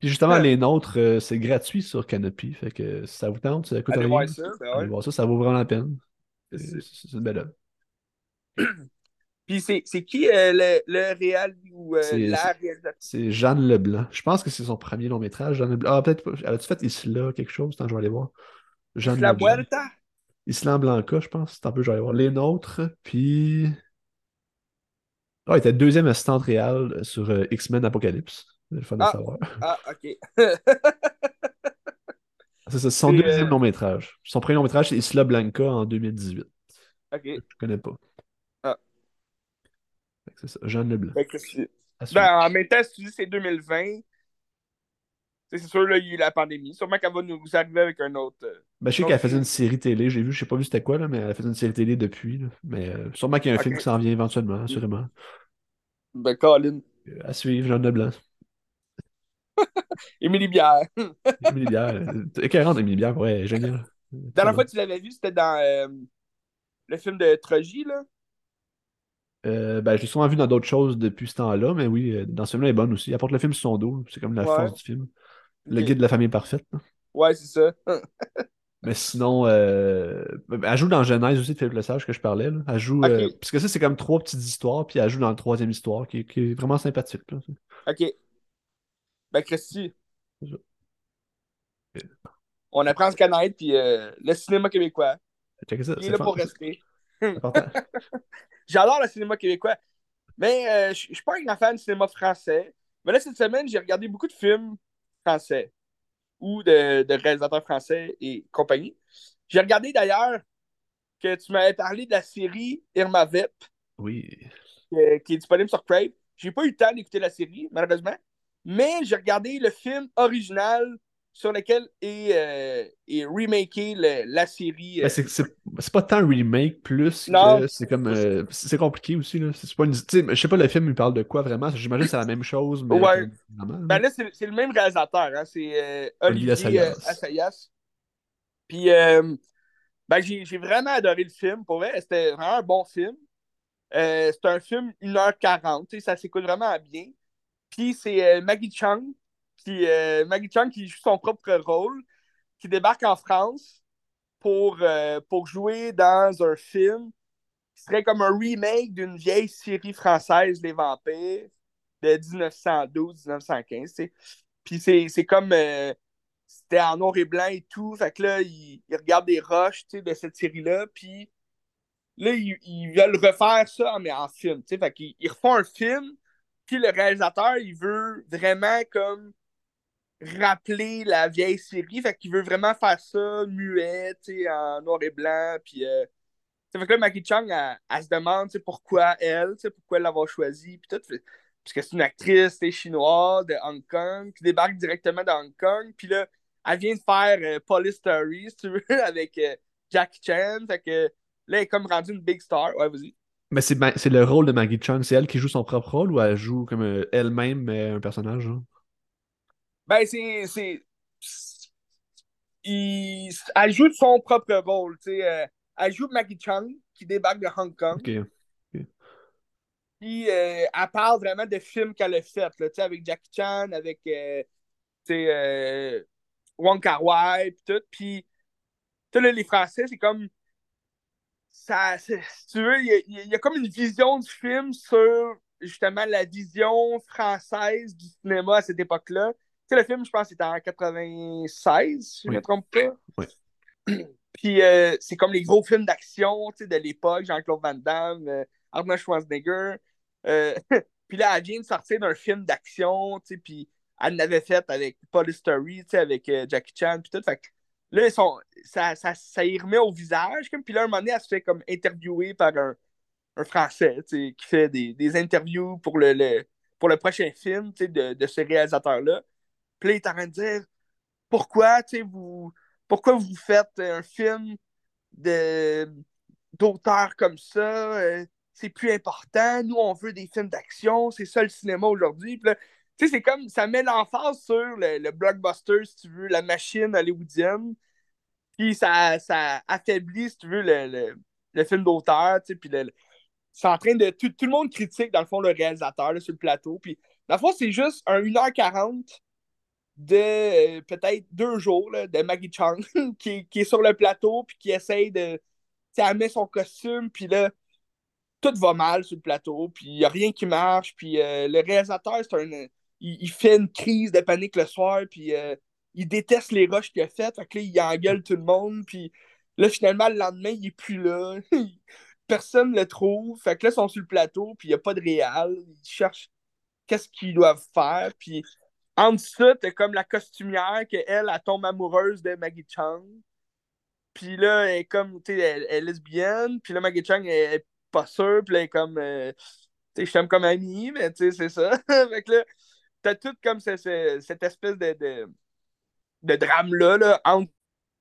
Puis justement, les nôtres, euh, c'est gratuit sur Canopy, fait que si ça vous tente, ça coûte Allez rien. voir ça, ben Allez ouais. voir ça, ça vaut vraiment la peine. C'est- C'est c'est une belle œuvre. Puis c'est qui euh, le, le réal ou euh, la réalisatrice? C'est Jeanne Leblanc. Je pense que c'est son premier long métrage. Jeanne Leblanc. Ah, peut-être a-tu fait Isla, quelque chose? Attends, je vais aller voir. Jeanne La Leblanc. Muerta? Isla Blanca, je pense. Un peu, je vais aller voir. Les nôtres, puis. Ah, il était deuxième assistante réelle sur euh, X-Men Apocalypse. C'est le fun Ah. savoir. Ah, ok. C'est ça, son deuxième long métrage. Son premier long métrage, c'est Isla Blanca en 2018. ok. Je connais pas. C'est ça, Jeanne Leblanc. Ben, en même temps, si tu dis que c'est 2020, tu sais, c'est sûr, là, il y a eu la pandémie. Sûrement qu'elle va nous arriver avec un autre. euh, Ben, je sais qu'elle faisait une série télé, j'ai vu, je sais pas vu c'était quoi, là, mais elle faisait une série télé depuis. là. Mais euh, sûrement qu'il y a un film qui s'en vient éventuellement, assurément. Ben, Colin. Euh, À suivre, Jeanne Leblanc. Émilie Bière. Émilie Bière. euh, Écœurante, Émilie Bière, ouais, génial. La dernière fois que tu l'avais vu, c'était dans euh, le film de Trogy, là? Euh, ben, je l'ai souvent vu dans d'autres choses depuis ce temps-là, mais oui, euh, dans ce film-là, elle est bonne aussi. Elle apporte le film sur son dos, c'est comme la Ouais. force du film. Le guide de la famille parfaite. là. Ouais, c'est ça. Mais sinon, euh, elle joue dans Genèse aussi de Philippe Lesage que je parlais. là. Elle joue. Euh, parce que ça, c'est comme trois petites histoires, puis elle joue dans la troisième histoire qui, est- qui est vraiment sympathique. là. Ok. Ben, Christy, ça. on apprend à se connaître, puis le cinéma québécois, Checkez ça, il est là pour rester. J'adore le cinéma québécois. Mais euh, je suis pas un grand fan du cinéma français. Mais là, cette semaine, j'ai regardé beaucoup de films français ou de, de réalisateurs français et compagnie. J'ai regardé d'ailleurs que tu m'avais parlé de la série Irma Vep, Oui. euh, qui est disponible sur Crave. J'ai pas eu le temps d'écouter la série, malheureusement. Mais j'ai regardé le film original sur lequel est, euh, est remaké le- la série. euh, Ben, c'est c'est- pas tant un remake, plus que c'est comme. euh, c'est compliqué aussi. Là. C'est pas une, je sais pas le film il parle de quoi vraiment. J'imagine que c'est la même chose, mais. Ouais. Ben là, c'est le même réalisateur, hein, c'est euh, Olivier Olivier Assayas. euh, Assayas. Puis, euh, ben, j'ai vraiment adoré le film, pour vrai. C'était vraiment un bon film. Euh, c'est un film 1h40, tu sais, ça s'écoute vraiment bien. Puis c'est euh, Maggie Chung, qui, euh, Maggie Chung qui joue son propre rôle, qui débarque en France pour, euh, pour jouer dans un film qui serait comme un remake d'une vieille série française, Les Vampires, de 1912-1915, tu sais. Puis c'est comme. euh, c'était en noir et blanc et tout. Fait que là, il regardent des rushs de cette série-là. Puis là, ils, ils veulent refaire ça, mais en film. Fait qu'ils ils refont un film. Puis le réalisateur, il veut vraiment comme rappeler la vieille série. Fait qu'il veut vraiment faire ça muet, en noir et blanc. Puis. euh, ça fait que là, Maggie Chung, elle, se demande pourquoi elle, pourquoi l'avoir choisie, puis tout. Fait- Parce que c'est une actrice chinoise de Hong Kong qui débarque directement de Hong Kong. Puis là, elle vient de faire euh, Police Story, si tu veux, avec euh, Jackie Chan. Fait que là, elle est comme rendue une big star. Ouais, vas-y. Mais c'est le rôle de Maggie Chung. C'est elle qui joue son propre rôle ou elle joue comme euh, elle-même, mais un personnage? Ben, c'est. c'est... il- Elle joue son propre rôle, tu sais. euh, elle joue Maggie Chung, qui débarque de Hong Kong. Puis euh, elle parle vraiment de films qu'elle a fait, là, tu sais, avec Jackie Chan, avec euh, tu sais, euh, Wong Kar Wai, puis tout. Puis, tu sais, là, les Français, c'est comme. Ça, si tu veux, il y, y a comme une vision du film sur justement la vision française du cinéma à cette époque-là. Sais, le film, je pense, c'était en 96, si je ne me trompe pas. Oui. Puis euh, c'est comme les gros films d'action de l'époque, Jean-Claude Van Damme, euh, Arnold Schwarzenegger. Euh, puis là, elle vient de sortir d'un film d'action, puis elle l'avait fait avec Police Story, avec euh, Jackie Chan, puis tout. Fait que là, ils sont, ça, ça, ça y remet au visage. Comme, puis là, un moment donné, elle se fait comme interviewer par un, un Français, qui fait des, des interviews pour le, le- pour le prochain film, de, de ce réalisateur-là. Puis là, il est en train de dire pourquoi, vous, pourquoi vous faites un film d'auteur comme ça, euh, c'est plus important. Nous, on veut des films d'action. C'est ça le cinéma aujourd'hui. Tu sais, c'est comme, ça met l'emphase sur le, blockbuster, si tu veux, la machine hollywoodienne. Puis ça, ça affaiblit, si tu veux, le, le, film d'auteur, tu sais, puis c'est en train de. Tout, le monde critique, dans le fond, le réalisateur sur le plateau. Puis, dans le c'est juste un 1h40 de euh, peut-être deux jours de Maggie Chung qui, qui, est sur le plateau puis qui essaye de. Elle son costume, puis là, tout va mal sur le plateau, puis il n'y a rien qui marche. Puis euh, le réalisateur, c'est un. Il, fait une crise de panique le soir, puis euh, il déteste les rushs qu'il a fait. Fait que là, il engueule tout le monde, puis là, finalement, le lendemain, il n'est plus là. Personne ne le trouve. Fait que là, ils sont sur le plateau, puis il n'y a pas de réal. Ils cherchent qu'est-ce qu'ils doivent faire, puis en ça, t'as comme la costumière que elle, elle tombe amoureuse de Maggie Chung. Puis là, elle est comme, tu sais, elle, est lesbienne. Puis là, Maggie Chung elle, est pas sûre. Puis elle est comme, euh, tu sais, je t'aime comme amie, mais tu sais, c'est ça. fait que là, t'as tout comme cette espèce de, de, de drame-là, là,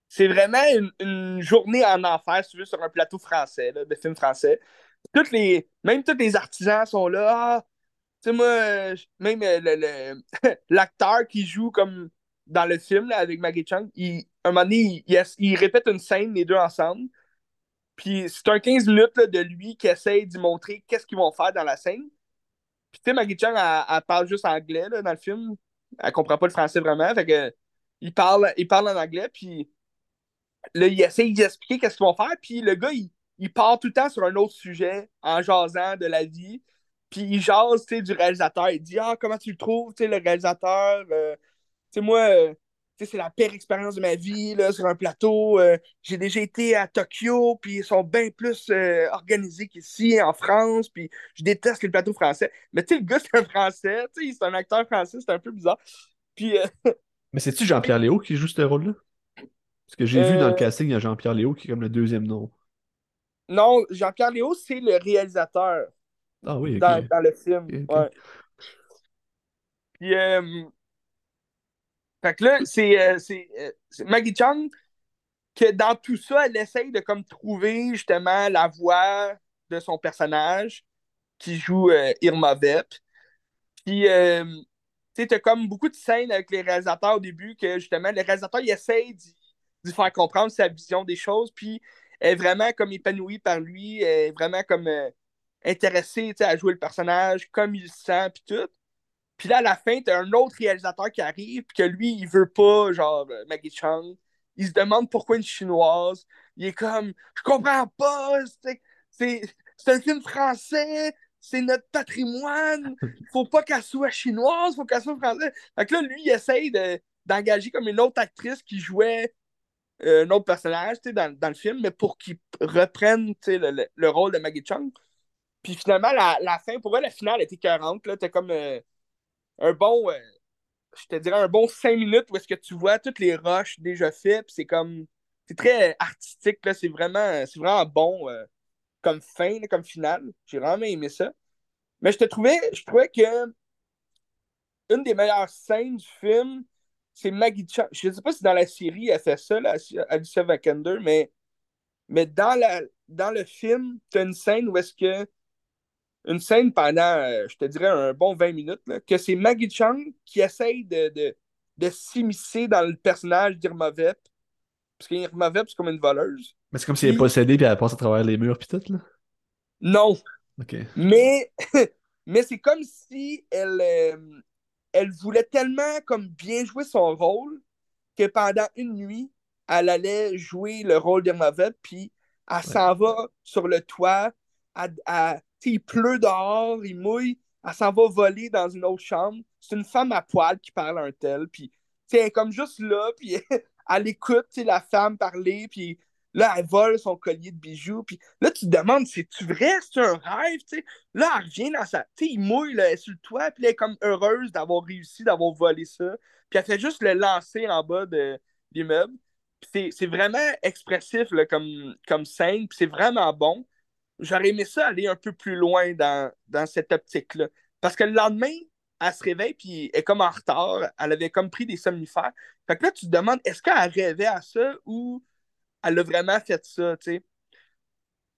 C'est vraiment une, journée en enfer, si tu veux, sur un plateau français, là, de film français. Toutes les, même tous les artisans sont là. Ah, sais, moi, euh, même euh, l'acteur qui joue comme dans le film avec Maggie Chung, il, un moment donné, il, répète une scène, les deux ensemble. Puis c'est un 15 minutes de lui qui essaye d'y montrer qu'est-ce qu'ils vont faire dans la scène. Puis tu sais, Maggie Chung, elle, parle juste anglais dans le film. Elle comprend pas le français vraiment. Fait que il parle, il parle en anglais, puis là, il essaye d'expliquer qu'est-ce qu'ils vont faire. Puis le gars, il, il part tout le temps sur un autre sujet en jasant de la vie. Puis il jase du réalisateur. Il dit Ah, comment tu le trouves, le réalisateur euh, Tu sais, moi, euh, c'est la pire expérience de ma vie là, sur un plateau. Euh, j'ai déjà été à Tokyo, puis ils sont bien plus organisés qu'ici en France. Puis je déteste le plateau français. Mais tu sais, le gars, c'est un français. C'est un acteur français, c'est un peu bizarre. Puis. Mais c'est-tu Jean-Pierre Léo qui joue ce rôle-là? Parce que j'ai vu dans le casting, il y a Jean-Pierre Léo qui est comme le deuxième nom. Non, Jean-Pierre Léo, c'est le réalisateur. Ah oui, dans, dans, le film. Ouais. Puis, euh, fait que là, c'est euh, euh Maggie Chung que dans tout ça, elle essaye de comme trouver justement la voix de son personnage qui joue euh, Irma Vep. Puis, euh, tu sais, t'as comme beaucoup de scènes avec les réalisateurs au début que justement, le réalisateur, il essaye d'y faire comprendre sa vision des choses, puis elle est vraiment comme épanouie par lui, elle est vraiment comme intéressé à jouer le personnage comme il le sent, puis tout. Puis là, à la fin, t'as un autre réalisateur qui arrive, puis que lui, il veut pas, genre, euh, Maggie Chung. Il se demande pourquoi une chinoise. Il est comme, je comprends pas, c'est un film français, c'est notre patrimoine, faut pas qu'elle soit chinoise, faut qu'elle soit française. Fait que là, lui, il essaye d'engager comme une autre actrice qui jouait euh, un autre personnage dans, dans le film, mais pour qu'il reprenne le, le, rôle de Maggie Chung. Puis finalement, la, fin, pour moi, la finale était 40. T'as comme euh, un bon, euh, je te dirais, un bon 5 minutes où est-ce que tu vois toutes les rushs déjà faites. C'est comme, c'est très artistique. C'est vraiment, vraiment bon euh, comme fin, comme finale. J'ai vraiment aimé ça. Mais je te trouvais, je trouvais que une des meilleures scènes du film, c'est Maggie Chung. Je ne sais pas si dans la série elle fait ça, là, Alicia Vikander, mais, mais dans, la, dans le film, tu as une scène où est-ce que une scène pendant, euh, je te dirais, un bon 20 minutes, que c'est Maggie Chung qui essaye de, de, de s'immiscer dans le personnage d'Irma Vep. Parce qu'Irma Vep, c'est comme une voleuse. Mais c'est comme si elle est possédée et elle passe à travers les murs puis tout, là? Non. OK. Mais, mais c'est comme si elle, euh, elle voulait tellement comme bien jouer son rôle que pendant une nuit, elle allait jouer le rôle d'Irma Vep, puis elle s'en va sur le toit à il pleut dehors, il mouille, elle s'en va voler dans une autre chambre. C'est une femme à poil qui parle un tel, puis elle est comme juste là, puis elle écoute la femme parler, puis là, elle vole son collier de bijoux, puis là, tu te demandes, c'est-tu vrai, c'est un rêve, sais? Là, elle revient dans sa... Tu sais, il mouille, elle est sur le toit, puis elle est comme heureuse d'avoir réussi, d'avoir volé ça, puis elle fait juste le lancer en bas de l'immeuble. C'est vraiment expressif là, comme, comme scène, puis c'est vraiment bon j'aurais aimé ça aller un peu plus loin dans, dans cette optique-là. Parce que le lendemain, elle se réveille, puis elle est comme en retard. Elle avait comme pris des somnifères. Fait que là, tu te demandes, est-ce qu'elle rêvait à ça ou elle a vraiment fait ça, tu sais?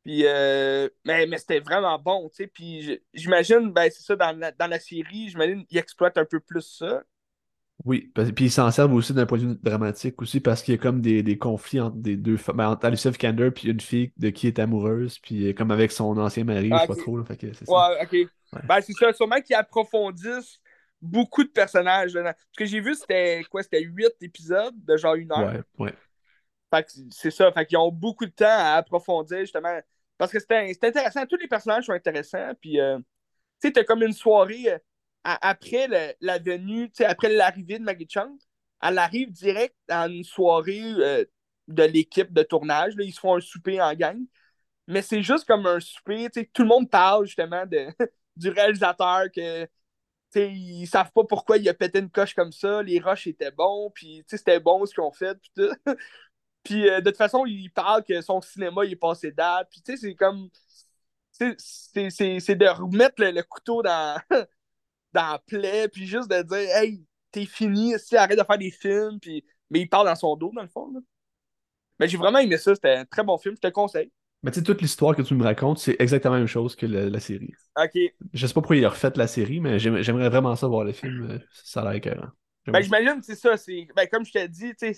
Puis, euh, mais, mais c'était vraiment bon, tu sais. Puis j'imagine, ben c'est ça, dans la, dans la série, j'imagine qu'ils exploitent un peu plus ça. Oui, puis ils s'en servent aussi d'un point de vue dramatique aussi parce qu'il y a comme des, des conflits entre des deux femmes, ben, entre Alicia Vikander puis une fille de qui est amoureuse, puis comme avec son ancien mari, je sais pas trop. Là, fait que c'est ouais, ok. Ben, c'est ça, sûrement qu'ils approfondissent beaucoup de personnages. Là. Ce que j'ai vu, c'était quoi C'était huit épisodes de genre une heure. Ouais, ouais. Fait que c'est ça, fait qu'ils ont beaucoup de temps à approfondir justement. Parce que c'était intéressant, tous les personnages sont intéressants, puis euh, tu sais, t'as comme une soirée. Après la venue, après l'arrivée de Maggie Chung, elle arrive direct dans une soirée euh, de l'équipe de tournage. Là, ils se font un souper en gang. Mais c'est juste comme un souper. Tout le monde parle justement de, du réalisateur que ils savent pas pourquoi il a pété une coche comme ça. Les rushs étaient bons, puis c'était bon ce qu'ils ont fait. Puis, euh, de toute façon, il parle que son cinéma il est passé date. Puis c'est comme. C'est de remettre le couteau dans, dans la plaie, puis juste de dire Hey, t'es fini, si arrête de faire des films, puis mais il parle dans son dos, dans le fond. Mais j'ai vraiment aimé ça, c'était un très bon film, je te le conseille. Mais tu sais, toute l'histoire que tu me racontes, c'est exactement la même chose que la, série. Ok. Je sais pas pourquoi il a refait la série, mais j'aimerais vraiment ça voir le film. Euh, ça a l'air écœurant. Ben, j'imagine, c'est ça. Ben, comme je t'ai dit, tu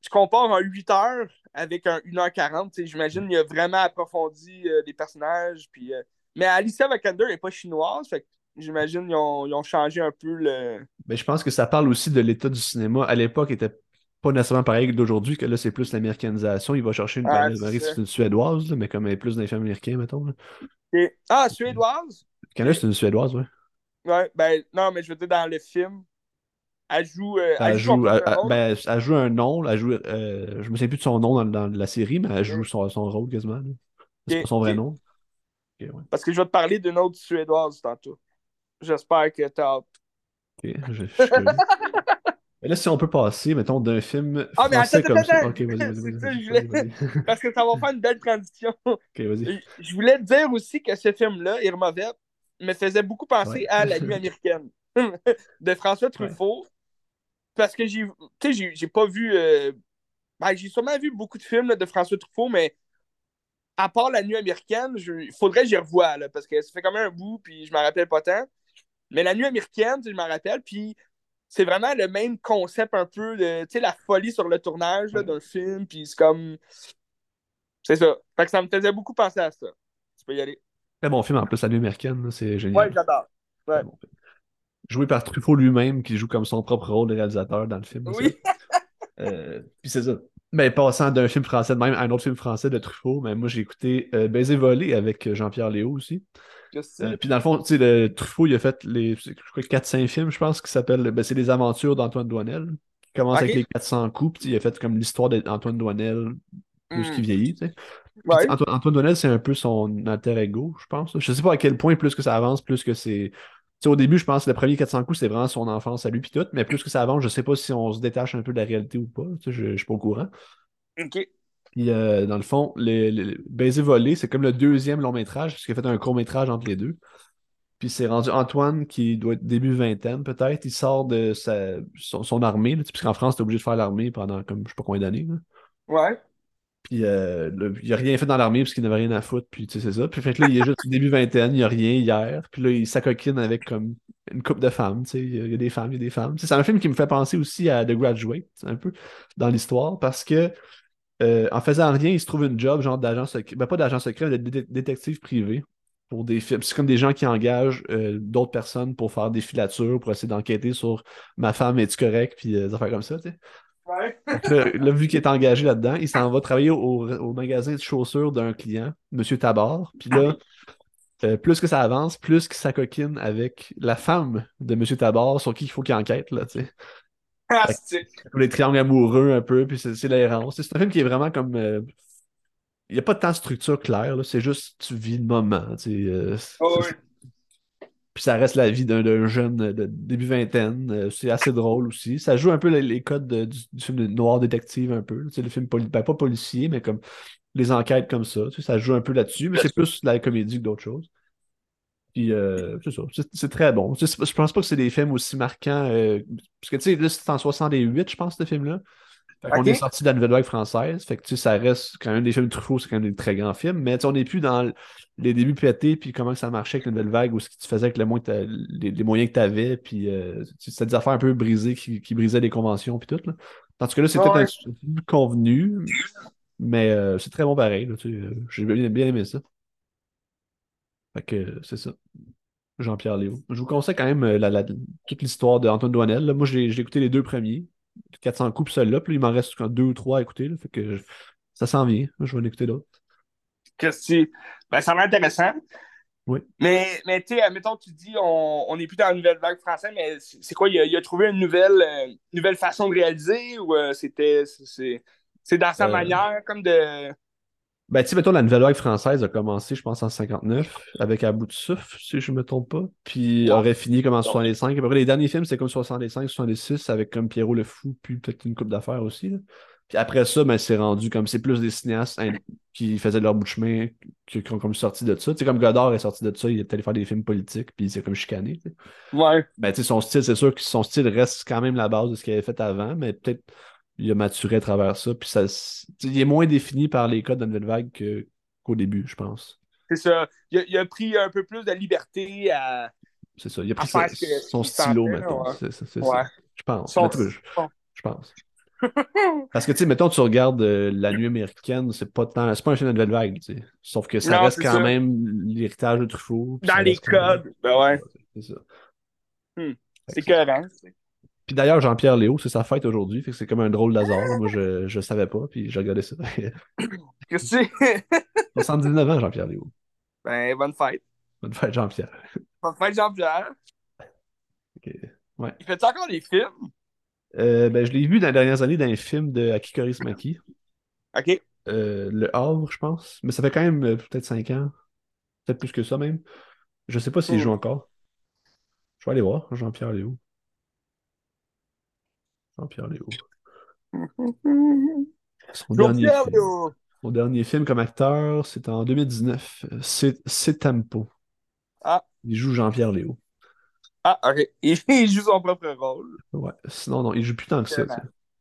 tu compares un 8 heures avec un 1h40. J'imagine qu'il a vraiment approfondi euh, les personnages. Puis, euh, Mais Alicia Vikander n'est pas chinoise. Fait J'imagine qu'ils ont, ils ont, changé un peu le. Mais je pense que ça parle aussi de l'état du cinéma. À l'époque, il était pas nécessairement pareil d'aujourd'hui, que là, c'est plus l'américanisation. Il va chercher une ah, c'est une suédoise, mais comme elle est plus d'un film américain, mettons. Ah, suédoise? Canada, c'est une suédoise, oui. Ouais, ben non, mais je veux dire, dans le film, elle joue. Euh, elle, joue, ben, elle, joue un nom. Elle joue, euh, je me souviens plus de son nom dans, dans la série, mais elle joue son, son rôle quasiment. C'est pas son vrai nom. Parce que je vais te parler d'une autre suédoise tantôt. J'espère que t'as. Ok, je, mais là, si on peut passer, mettons, d'un film ah, français comme ça. Ok, vas-y, vas-y, Parce que ça va faire une belle transition. Ok, vas-y. Je voulais te dire aussi que ce film-là, Irma Vert, me faisait beaucoup penser à La Nuit américaine de François Truffaut. Parce que j'ai, tu sais, j'ai pas vu. Euh, ben, j'ai sûrement vu beaucoup de films de François Truffaut, mais à part La Nuit américaine, il faudrait que j'y revoie, là, parce que ça fait quand même un bout, puis je m'en rappelle pas tant. Mais la nuit américaine, je m'en rappelle, puis c'est vraiment le même concept un peu de, tu sais, la folie sur le tournage d'un film, puis c'est comme... C'est ça. Fait que ça me faisait beaucoup penser à ça. Tu peux y aller. Très bon film, en plus, la nuit américaine, c'est génial. Ouais, j'adore. Ouais. Joué par Truffaut lui-même, qui joue comme son propre rôle de réalisateur dans le film. Oui. euh, puis c'est ça. Mais passant d'un film français de même à un autre film français de Truffaut, mais moi j'ai écouté euh, Baiser volé avec Jean-Pierre Léo aussi. Euh, puis dans le fond, tu sais, Truffaut, il a fait les 4-5 films, je pense, qui s'appellent ben, c'est les aventures d'Antoine Douanel. Qui commence avec les 400 coups, puis il a fait comme l'histoire d'Antoine Douanel plus qu'il hmm. vieillit, tu sais. Antoine, Antoine Douanel, c'est un peu son alter ego, je pense. Je sais pas à quel point plus que ça avance, plus que c'est. Au début, je pense que le premier 400 coups, c'est vraiment son enfance à lui, puis tout. Mais plus que ça avance, je sais pas si on se détache un peu de la réalité ou pas. Je, je suis pas au courant. OK. Puis, euh, dans le fond, le, Baiser volé, c'est comme le deuxième long métrage, puisqu'il a fait un court métrage entre les deux. Puis c'est rendu Antoine qui doit être début vingtaine, peut-être. Il sort de sa, son, armée, puisqu'en France, t'es obligé de faire l'armée pendant comme je sais pas combien d'années. Ouais. Puis euh, il a rien fait dans l'armée parce qu'il n'avait rien à foutre, puis tu sais, c'est ça. Puis fait là, il est juste début vingtaine, il a rien hier. Puis là, il s'acoquine avec comme une couple de femmes, tu sais. Il y a des femmes, il y a des femmes. C'est un film qui me fait penser aussi à The Graduate, un peu, dans l'histoire, parce que euh, en faisant rien, il se trouve une job, genre d'agent secret, ben pas d'agent secret, mais de détective privé pour des films. C'est comme des gens qui engagent euh, d'autres personnes pour faire des filatures, pour essayer d'enquêter sur ma femme, est-tu correct, puis euh, des affaires comme ça, tu sais. Ouais. là, vu qu'il est engagé là-dedans, il s'en va travailler au, magasin de chaussures d'un client, M. Tabar. Puis là, plus que ça avance, plus qu'il s'acoquine avec la femme de M. Tabar sur qui il faut qu'il enquête, là, tu sais. Les triangles amoureux un peu, puis c'est l'errance. C'est un film qui est vraiment comme. Euh, il n'y a pas tant de structure claire, c'est juste tu vis le moment. Euh, oh, puis ça reste la vie d'un jeune de début vingtaine. Euh, c'est assez drôle aussi. Ça joue un peu les, codes du, film noir détective, un peu. le film ben, pas policier, mais comme les enquêtes comme ça. Ça joue un peu là-dessus, mais c'est plus la comédie que d'autres choses. Puis, euh, c'est ça. C'est très bon. Je pense pas que c'est des films aussi marquants. Euh, parce que, tu sais, là, c'est en 68, je pense, ce film-là. Fait qu'on est sorti de la nouvelle vague française. Fait que tu sais, ça reste quand même des films Truffaut, c'est quand même des très grands films. Mais on n'est plus dans les débuts pétés, puis comment ça marchait avec la nouvelle vague, ou ce que tu faisais avec les, moyens que tu avais, puis euh, c'était des affaires un peu brisées qui, brisaient les conventions, puis tout. Là. Tandis que là, c'est peut-être un convenu, mais euh, c'est très bon pareil. Euh, j'ai bien, aimé ça. Fait que c'est ça. Jean-Pierre Léo. Je vous conseille quand même la, toute l'histoire d'Antoine Douanel. Moi, j'ai écouté les deux premiers. 400 coups, celui-là. Puis il m'en reste deux ou trois à écouter. fait que ça s'en vient. Je vais en écouter d'autres. Qu'est-ce que ben, ça va intéressant. Oui. Mais, mais tu sais, admettons, tu dis, on n'est plus dans la nouvelle vague française, mais c'est quoi, il a, trouvé une nouvelle, euh, nouvelle façon de réaliser ou euh, c'était, c'est dans sa euh. manière comme de. Ben, tu sais, mettons, la nouvelle vague française a commencé, je pense, en 59, avec À bout de souffle, si je ne me trompe pas. Puis aurait fini comme en 65. À peu près, les derniers films, c'était comme 65, 66, avec comme Pierrot le Fou, puis peut-être une coupe d'affaires aussi. Puis après ça, ben, c'est rendu comme c'est plus des cinéastes qui faisaient leur bout de chemin, qui, ont comme sorti de ça. Tu sais, comme Godard est sorti de ça, il est allé faire des films politiques, puis il s'est comme chicané. Ouais. Ben, tu sais, son style, c'est sûr que son style reste quand même la base de ce qu'il avait fait avant, mais peut-être il a maturé à travers ça. Puis ça, il est moins défini par les codes de Nouvelle Vague qu'au début, je pense. C'est ça. Il a, pris un peu plus de liberté à. C'est ça. Il a pris son stylo, maintenant. C'est ça. Je pense. je, pense. Parce que, tu sais, mettons, tu regardes euh, La Nuit américaine, c'est pas tant... c'est pas un film de nouvelle vague, tu sais. Sauf que ça reste quand même l'héritage de Truffaut. Dans les codes, ben ouais. C'est ça. Hmm. C'est cohérent. Puis d'ailleurs, Jean-Pierre Léo, c'est sa fête aujourd'hui, fait que c'est comme un drôle d'hasard. Moi, je, je savais pas, puis j'ai regardé ça. Qu'est-ce que c'est? 79 ans, Jean-Pierre Léo. Ben, bonne fête. Bonne fête, Jean-Pierre. Bonne fête, Jean-Pierre. Ok, ouais. Il fait encore des films? Euh, ben, je l'ai vu dans les dernières années dans un film de Aki Maki. OK. Euh, le Havre, je pense. Mais ça fait quand même euh, peut-être 5 ans. Peut-être plus que ça même. Je sais pas s'il hmm. joue encore. Je vais aller voir, Jean-Pierre Léo. Jean-Pierre Léo. Son dernier, film, son dernier film comme acteur, c'est en 2019. C'est Tempo. Ah. Il joue Jean-Pierre Léo. Ah, ok. Il, joue son propre rôle. Ouais. Sinon, non, il joue plus tant que ça.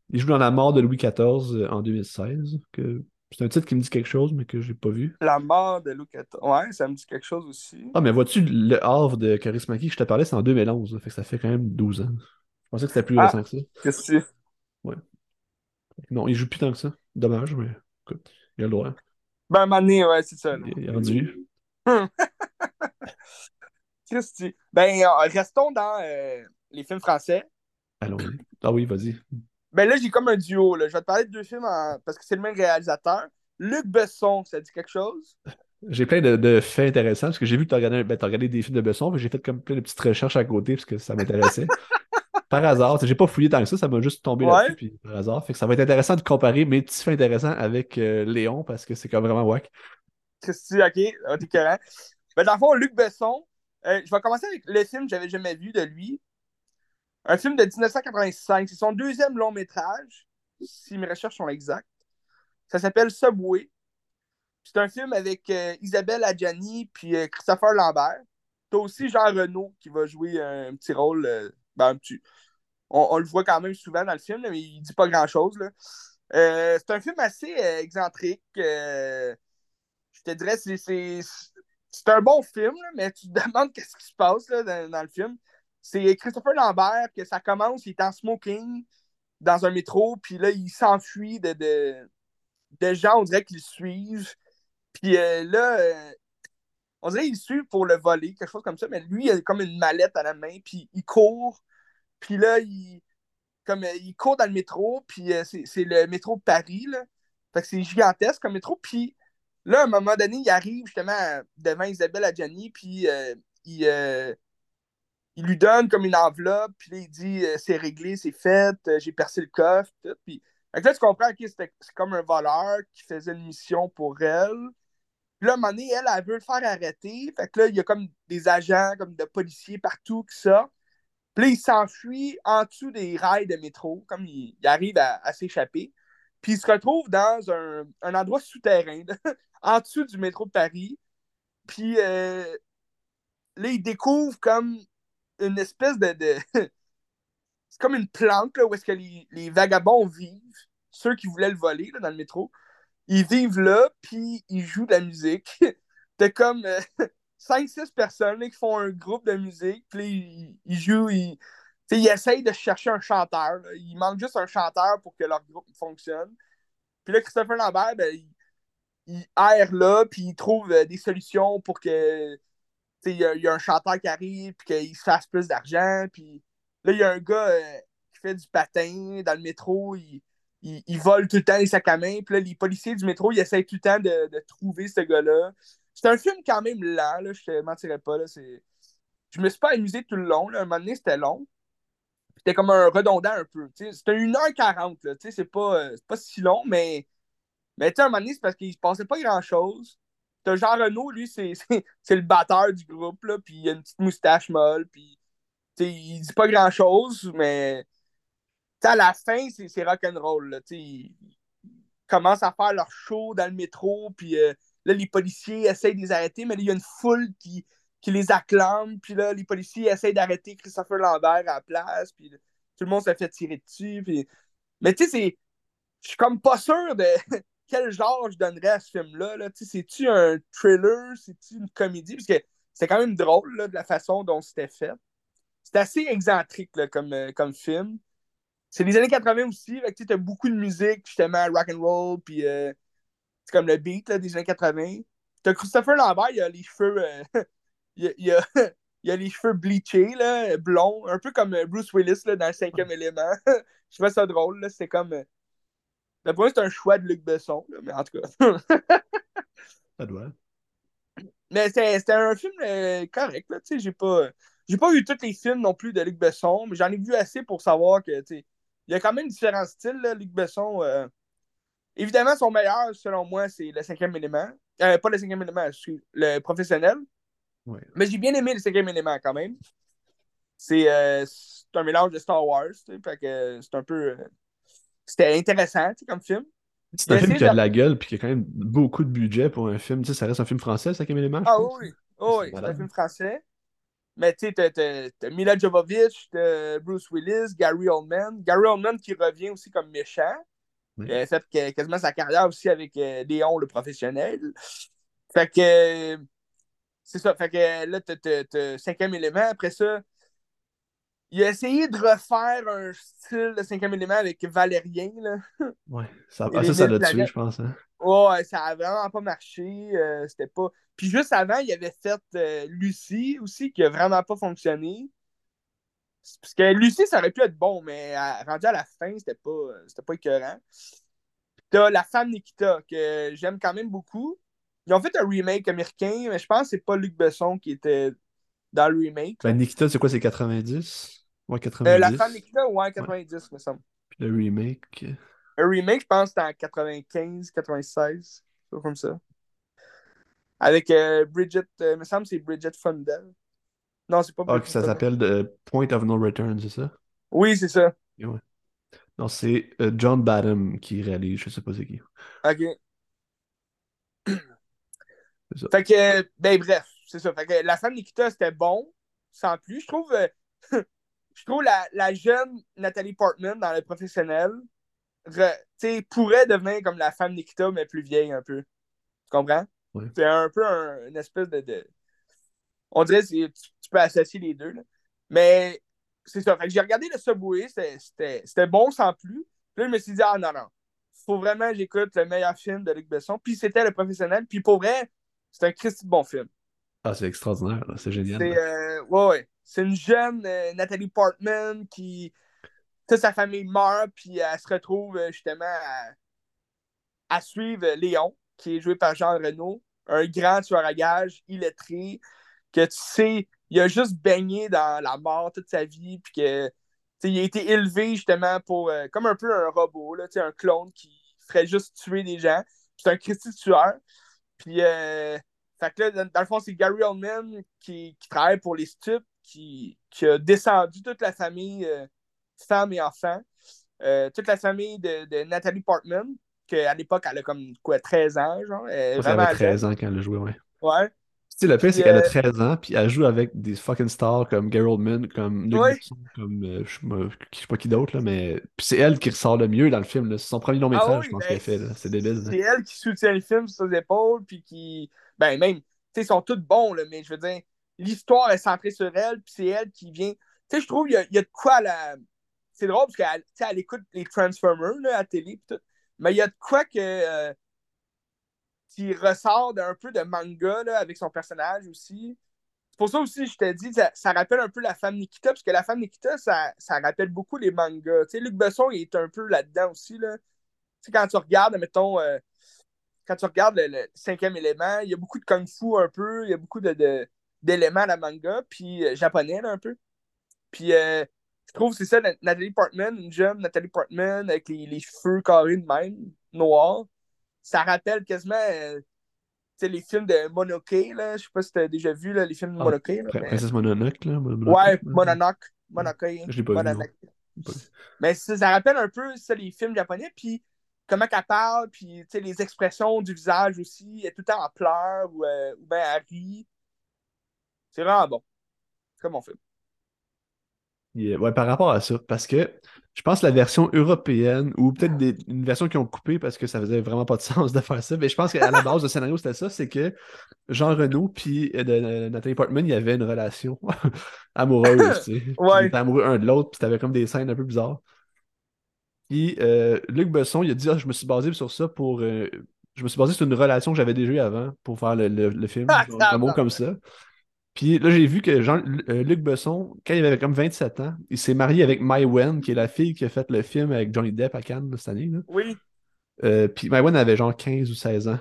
Il joue dans La mort de Louis XIV euh, en 2016. Que... C'est un titre qui me dit quelque chose, mais que j'ai pas vu. La mort de Louis XIV. Ouais, ça me dit quelque chose aussi. Ah, mais vois-tu, le Havre de Charismaki? Que je te parlais, c'est en 2011. Fait que ça fait quand même 12 ans. Je pensais que c'était plus ah, récent que ça. Qu'est-ce que Ouais. Non, il joue plus tant que ça. Dommage, mais écoute, il a le droit. Ben, Mané, ouais, c'est ça. Il est rendu. Christy. Ben, euh, restons dans euh, les films français. Allons-y. Ah oui, vas-y. Ben là, j'ai comme un duo. Là. Je vais te parler de deux films parce que c'est le même réalisateur. Luc Besson, ça dit quelque chose? J'ai plein de, faits intéressants parce que j'ai vu que tu as, regardé, ben, regardé des films de Besson, j'ai fait comme plein de petites recherches à côté parce que ça m'intéressait. par hasard, j'ai pas fouillé tant que ça, ça m'a juste tombé là-dessus puis par hasard. Fait que ça va être intéressant de comparer mes petits faits intéressants avec euh, Léon parce que c'est comme vraiment wack. Christy, ok, t'es carré. Ben, dans le fond, Luc Besson, euh, je vais commencer avec le film que j'avais jamais vu de lui. Un film de 1985. C'est son deuxième long métrage, si mes recherches sont exactes. Ça s'appelle Subway. C'est un film avec euh, Isabelle Adjani puis euh, Christopher Lambert. T'as aussi Jean Renault qui va jouer un petit rôle. Ben, petit... On, le voit quand même souvent dans le film, mais il dit pas grand-chose. c'est un film assez excentrique. je te dirais, c'est c'est un bon film, mais tu te demandes qu'est-ce qui se passe dans, le film. C'est Christopher Lambert que ça commence, il est en smoking dans un métro, puis là, il s'enfuit de, de, gens, on dirait qu'ils suivent. Puis euh, là, euh, on dirait qu'ils suivent pour le voler, quelque chose comme ça, mais lui, il a comme une mallette à la main, puis il court. Puis là, il, comme, euh, il court dans le métro, puis c'est le métro de Paris, là. Fait que c'est gigantesque comme métro, puis Là, à un moment donné, il arrive justement devant Isabelle Adjani, puis euh, euh, il, lui donne comme une enveloppe, puis là, il dit euh, c'est réglé, c'est fait, j'ai percé le coffre, tout. Puis là, tu comprends que c'est comme un voleur qui faisait une mission pour elle. Puis là, à un moment donné, elle, elle veut le faire arrêter. Fait que là, il y a comme des agents, comme de policiers partout qui sortent. Puis là, il s'enfuit en dessous des rails de métro, comme il, arrive à, s'échapper. Puis il se retrouve dans un, endroit souterrain. en dessous du métro de Paris. Puis euh, là, il découvre comme une espèce de. c'est comme une planque là, où est-ce que les, vagabonds vivent. ceux qui voulaient le voler dans le métro. Ils vivent là, puis ils jouent de la musique. T'as comme 5-6 personnes qui font un groupe de musique, puis ils, jouent, ils, ils essayent de chercher un chanteur. Il manque juste un chanteur pour que leur groupe fonctionne. Puis là, Christopher Lambert, ben, il, erre là, puis il trouve des solutions pour que il y, a un chanteur qui arrive, puis qu'il se fasse plus d'argent. Puis là, il y a un gars euh, qui fait du patin dans le métro. Il, il, vole tout le temps les sacs à main. Puis là, les policiers du métro, ils essayent tout le temps de, de trouver ce gars-là. C'est un film quand même lent, là, je te mentirais pas. Là, je me suis pas amusé tout le long. Là. Un moment donné, c'était long. C'était comme un redondant un peu. C'était 1h40. C'est pas, euh, pas si long, mais, mais un moment donné, c'est parce qu'il se passait pas grand-chose. Jean Renault, lui, c'est le batteur du groupe, là, puis il a une petite moustache molle, puis il dit pas grand chose, mais à la fin, c'est rock'n'roll. Ils commencent à faire leur show dans le métro, puis euh, là, les policiers essayent de les arrêter, mais il y a une foule qui, qui les acclame, puis là, les policiers essayent d'arrêter Christopher Lambert à la place, puis tout le monde se fait tirer dessus. Puis... Mais tu sais, je suis comme pas sûr de quel genre je donnerais à ce film-là. -là, C'est-tu un thriller? C'est-tu une comédie? Parce que c'est quand même drôle là, de la façon dont c'était fait. C'est assez excentrique là, comme, euh, comme film. C'est les années 80 aussi. Tu as beaucoup de musique, justement, rock and roll, puis euh, c'est comme le beat là, des années 80. T'as Christopher Lambert, il a les cheveux. Euh, il, a, il, a, il, a, les cheveux bleachés, là, blonds, un peu comme Bruce Willis là, dans le cinquième élément. Je trouvais ça drôle. C'est comme pour moi, c'est un choix de Luc Besson, mais en tout cas. ça doit. Mais c'était un film euh, correct, là, tu sais, j'ai pas... J'ai pas vu tous les films non plus de Luc Besson, mais j'en ai vu assez pour savoir que, tu sais, il y a quand même différents styles, là, Luc Besson. Euh. Évidemment, son meilleur, selon moi, c'est le cinquième élément. Euh, pas le cinquième élément, je suis le professionnel. Ouais. Mais j'ai bien aimé le cinquième élément quand même. C'est un mélange de Star Wars, fait que c'est un peu c'était intéressant comme film. C'est un film qui a de la gueule puis qui a quand même beaucoup de budget pour un film. Tu sais, ça reste un film français, cinquième élément. Ah oui, oh, oui, c'est un film français. Mais tu sais, t'as Mila Jovovich, Bruce Willis, Gary Oldman. Gary Oldman qui revient aussi comme méchant. Il a fait quasiment sa carrière aussi avec euh, Léon, le professionnel. Fait que. C'est ça. Fait que là, t'as cinquième élément. Après ça, il a essayé de refaire un style de cinquième élément avec Valérien. Là. Ouais, ça, ah, ça, ça l'a tué, je pense. Hein? Ouais, ça a vraiment pas marché. Euh, c'était pas. Puis juste avant, il avait fait euh, Lucie aussi, qui a vraiment pas fonctionné. Parce que Lucie, ça aurait pu être bon, mais rendu à la fin, c'était pas, c'était pas écœurant. T'as La femme Nikita, que j'aime quand même beaucoup. Ils ont fait un remake américain, mais je pense que c'est pas Luc Besson qui était dans le remake. Ben, Nikita, c'est quoi, c'est 90? Ouais, 90. Euh, la femme Nikita, ouais, 90, me semble. Puis le remake. Le remake, je pense que c'était en 95, 96, comme ça. Avec euh, Bridget, euh, me semble que c'est Bridget Fonda. Non, c'est pas. Ah, ça s'appelle Point of No Return, c'est ça? Oui, c'est ça. Ouais. Non, c'est John Badham qui réalise, je sais pas c'est qui. Ok. Fait que, ben bref, c'est ça. Fait que la femme Nikita, c'était bon, sans plus. Je trouve, euh, je trouve la, la, jeune Nathalie Portman dans le professionnel pourrait devenir comme la femme Nikita, mais plus vieille un peu. Tu comprends? C'est un peu un, une espèce de, On dirait que tu, peux associer les deux. Là. Mais c'est ça. Fait que j'ai regardé le Subway, c'était bon sans plus. Puis là, je me suis dit, ah non, non. Faut vraiment que j'écoute le meilleur film de Luc Besson. Puis c'était le professionnel. Puis pour vrai, c'est un Christy bon film. Ah, c'est extraordinaire, c'est génial. C'est euh, ouais, C'est une jeune euh, Nathalie Portman qui. Toute sa famille meurt, puis elle se retrouve euh, justement à, suivre Léon, qui est joué par Jean Renault, un grand tueur à gages, illettré, que tu sais, il a juste baigné dans la mort toute sa vie, puis que. il a été élevé justement pour. comme un peu un robot, là, un clone qui ferait juste tuer des gens. C'est un Christy tueur. Puis, fait que là, dans, le fond, c'est Gary Oldman qui, travaille pour les stupes, qui, a descendu toute la famille, euh, femmes et enfants, euh, toute la famille de, Nathalie Portman, qu'à l'époque, elle a comme quoi, 13 ans, genre. Elle, vraiment 13 ans quand elle a joué, ouais. Ouais. Tu sais, le pire, c'est qu'elle a euh, 13 ans, puis elle joue avec des fucking stars comme Gary Oldman, comme Luc ouais. Comme euh, je sais pas je sais pas qui d'autre, là, mais. Puis c'est elle qui ressort le mieux dans le film. C'est son premier long Ah métrage, je pense, ben, qu'elle fait. C'est débile, c'est elle qui soutient le film sur ses épaules, puis qui. Ben, même, tu sais, ils sont tous bons, là, mais je veux dire, l'histoire est centrée sur elle, puis c'est elle qui vient. Tu sais, je trouve qu'il y, a- il y a de quoi à la. C'est drôle, parce qu'elle elle écoute les Transformers, là, à la télé, puis tout. Mais il y a de quoi que. euh, qui ressort d'un peu de manga, là, avec son personnage aussi. C'est pour ça aussi, je te dis, ça, ça rappelle un peu la femme Nikita, parce que la femme Nikita, ça, ça rappelle beaucoup les mangas. Tu sais, Luc Besson, il est un peu là-dedans aussi, là. Tu sais, quand tu regardes, mettons, euh, quand tu regardes le, cinquième élément, il y a beaucoup de kung-fu un peu, il y a beaucoup de, d'éléments à la manga, puis euh, japonais, un peu. Puis euh, je trouve c'est ça, Na- Nathalie Portman, une jeune Nathalie Portman, avec les, les cheveux carrés de même, noirs. Ça rappelle quasiment euh, tu les films de Monoke. Je sais pas si t'as déjà vu là, les films de Ah, Monoke. là, mais- Princesse Mononoke, là. Mononoke, Ouais. Mononoke. Monoke. Je l'ai pas vu, non. Mononoke. Mais ça, ça rappelle un peu ça, les films japonais, puis comment qu'elle parle, puis tu sais, les expressions du visage aussi. Elle est tout le temps en pleurs ou, euh, ou bien elle rit. C'est vraiment bon. C'est comme on fait. Yeah, Ouais, par rapport à ça, parce que je pense que la version européenne, ou peut-être des- une version qu'ils ont coupée parce que ça faisait vraiment pas de sens de faire ça, mais je pense qu'à la base, le scénario, c'était ça, c'est que Jean Reno puis euh, de- de Nathalie Portman, il y avait une relation amoureuse, tu sais. Puis Ouais. Ils étaient amoureux un de l'autre, puis t'avais comme des scènes un peu bizarres. Puis euh, Luc Besson, il a dit, ah, je me suis basé sur ça pour... euh, je me suis basé sur une relation que j'avais déjà eue avant pour faire le, le- le film, Ah, un mot comme ça. Puis là, j'ai vu que Jean, euh, Luc Besson, quand il avait comme 27 ans, il s'est marié avec Mai Wen, qui est la fille qui a fait le film avec Johnny Depp à Cannes cette année. Là. Oui. Euh, puis Mai Wen avait genre 15 ou 16 ans.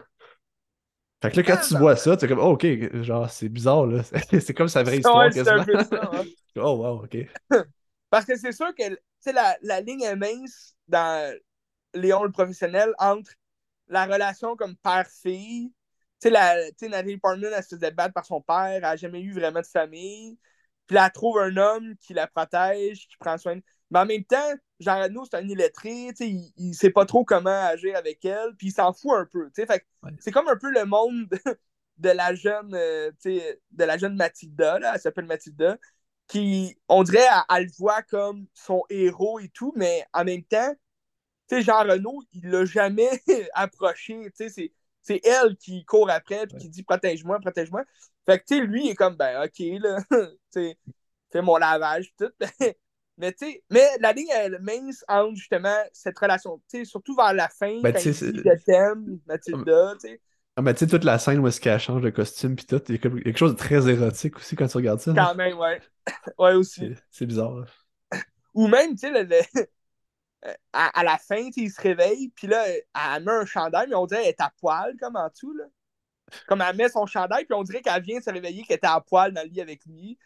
Fait que là, quand tu vois ça, t'es comme, oh, ok, genre, c'est bizarre, là. C'est comme sa vraie histoire Ouais, c'est un quasiment. peu ça. hein. Oh, wow, ok. Parce que c'est sûr que tu sais, la, la ligne est mince dans Léon le professionnel entre la relation comme père-fille. Tu sais, la- Nathalie Portman, elle se faisait battre par son père, elle n'a jamais eu vraiment de famille. Puis là, elle trouve un homme qui la protège, qui prend soin de... Mais en même temps, Jean Reno, c'est un illettré, il, il sait pas trop comment agir avec elle, puis il s'en fout un peu. Ouais. c'est comme un peu le monde de, de la jeune, euh, de la jeune Mathilda, là, elle s'appelle Mathilda, qui, on dirait, elle, elle le voit comme son héros et tout, mais en même temps, tu sais, Jean Renault, il l'a jamais approché, tu sais, c'est, c'est elle qui court après puis qui dit protège-moi, protège-moi. Fait que, tu sais, lui, il est comme, ben, ok, là, tu sais, fais mon lavage, tout. mais, tu sais, mais la ligne est mince entre, justement, cette relation, tu sais, surtout vers la fin, Ben, quand tu il sais, dit c'est- je t'aime, Mathilda, tu sais, Ah, mais tu sais, toute la scène où est-ce qu'elle change de costume, puis tout, il y a quelque chose de très érotique aussi quand tu regardes ça. là. quand même, ouais. Ouais, aussi. C'est c'est bizarre. là. Ou même, tu sais, le- le- à, à la fin, il se réveille, puis là, elle met un chandail, mais on dirait qu'elle est à poil, comme en dessous, là. Comme elle met son chandail, puis on dirait qu'elle vient de se réveiller, qu'elle était à poil dans le lit avec lui.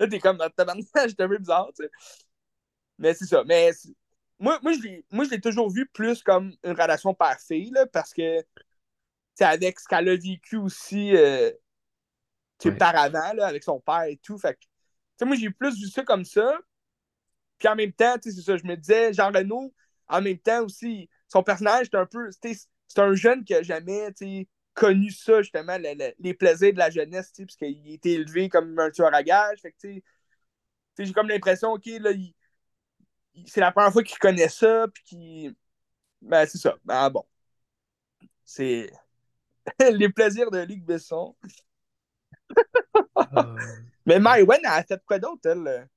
Là, t'es comme, tabarnak, j'étais un peu bizarre, tu sais. Mais c'est ça. Mais c'est- moi, moi, je l'ai- moi, je l'ai toujours vu plus comme une relation père-fille, là, parce que, sais, avec ce qu'elle a vécu aussi, euh, tu sais, Ouais. par avant, là, avec son père et tout. Fait que, tu sais, moi, j'ai plus vu ça comme ça. Puis en même temps, tu sais, c'est ça, je me disais, Jean Reno, en même temps aussi, son personnage, c'est un peu, tu sais, c'est un jeune qui a jamais, tu sais, connu ça, justement, le- le- les plaisirs de la jeunesse, tu sais, parce qu'il a été élevé comme un tueur à gages. Fait que, j'ai comme l'impression, OK, là, c'est la première fois qu'il connaît ça, puis qu'il. Ben, c'est ça. Ben, bon. C'est les plaisirs de Luc Besson. Euh, Mais Mai Wen, elle a fait quoi d'autre, elle?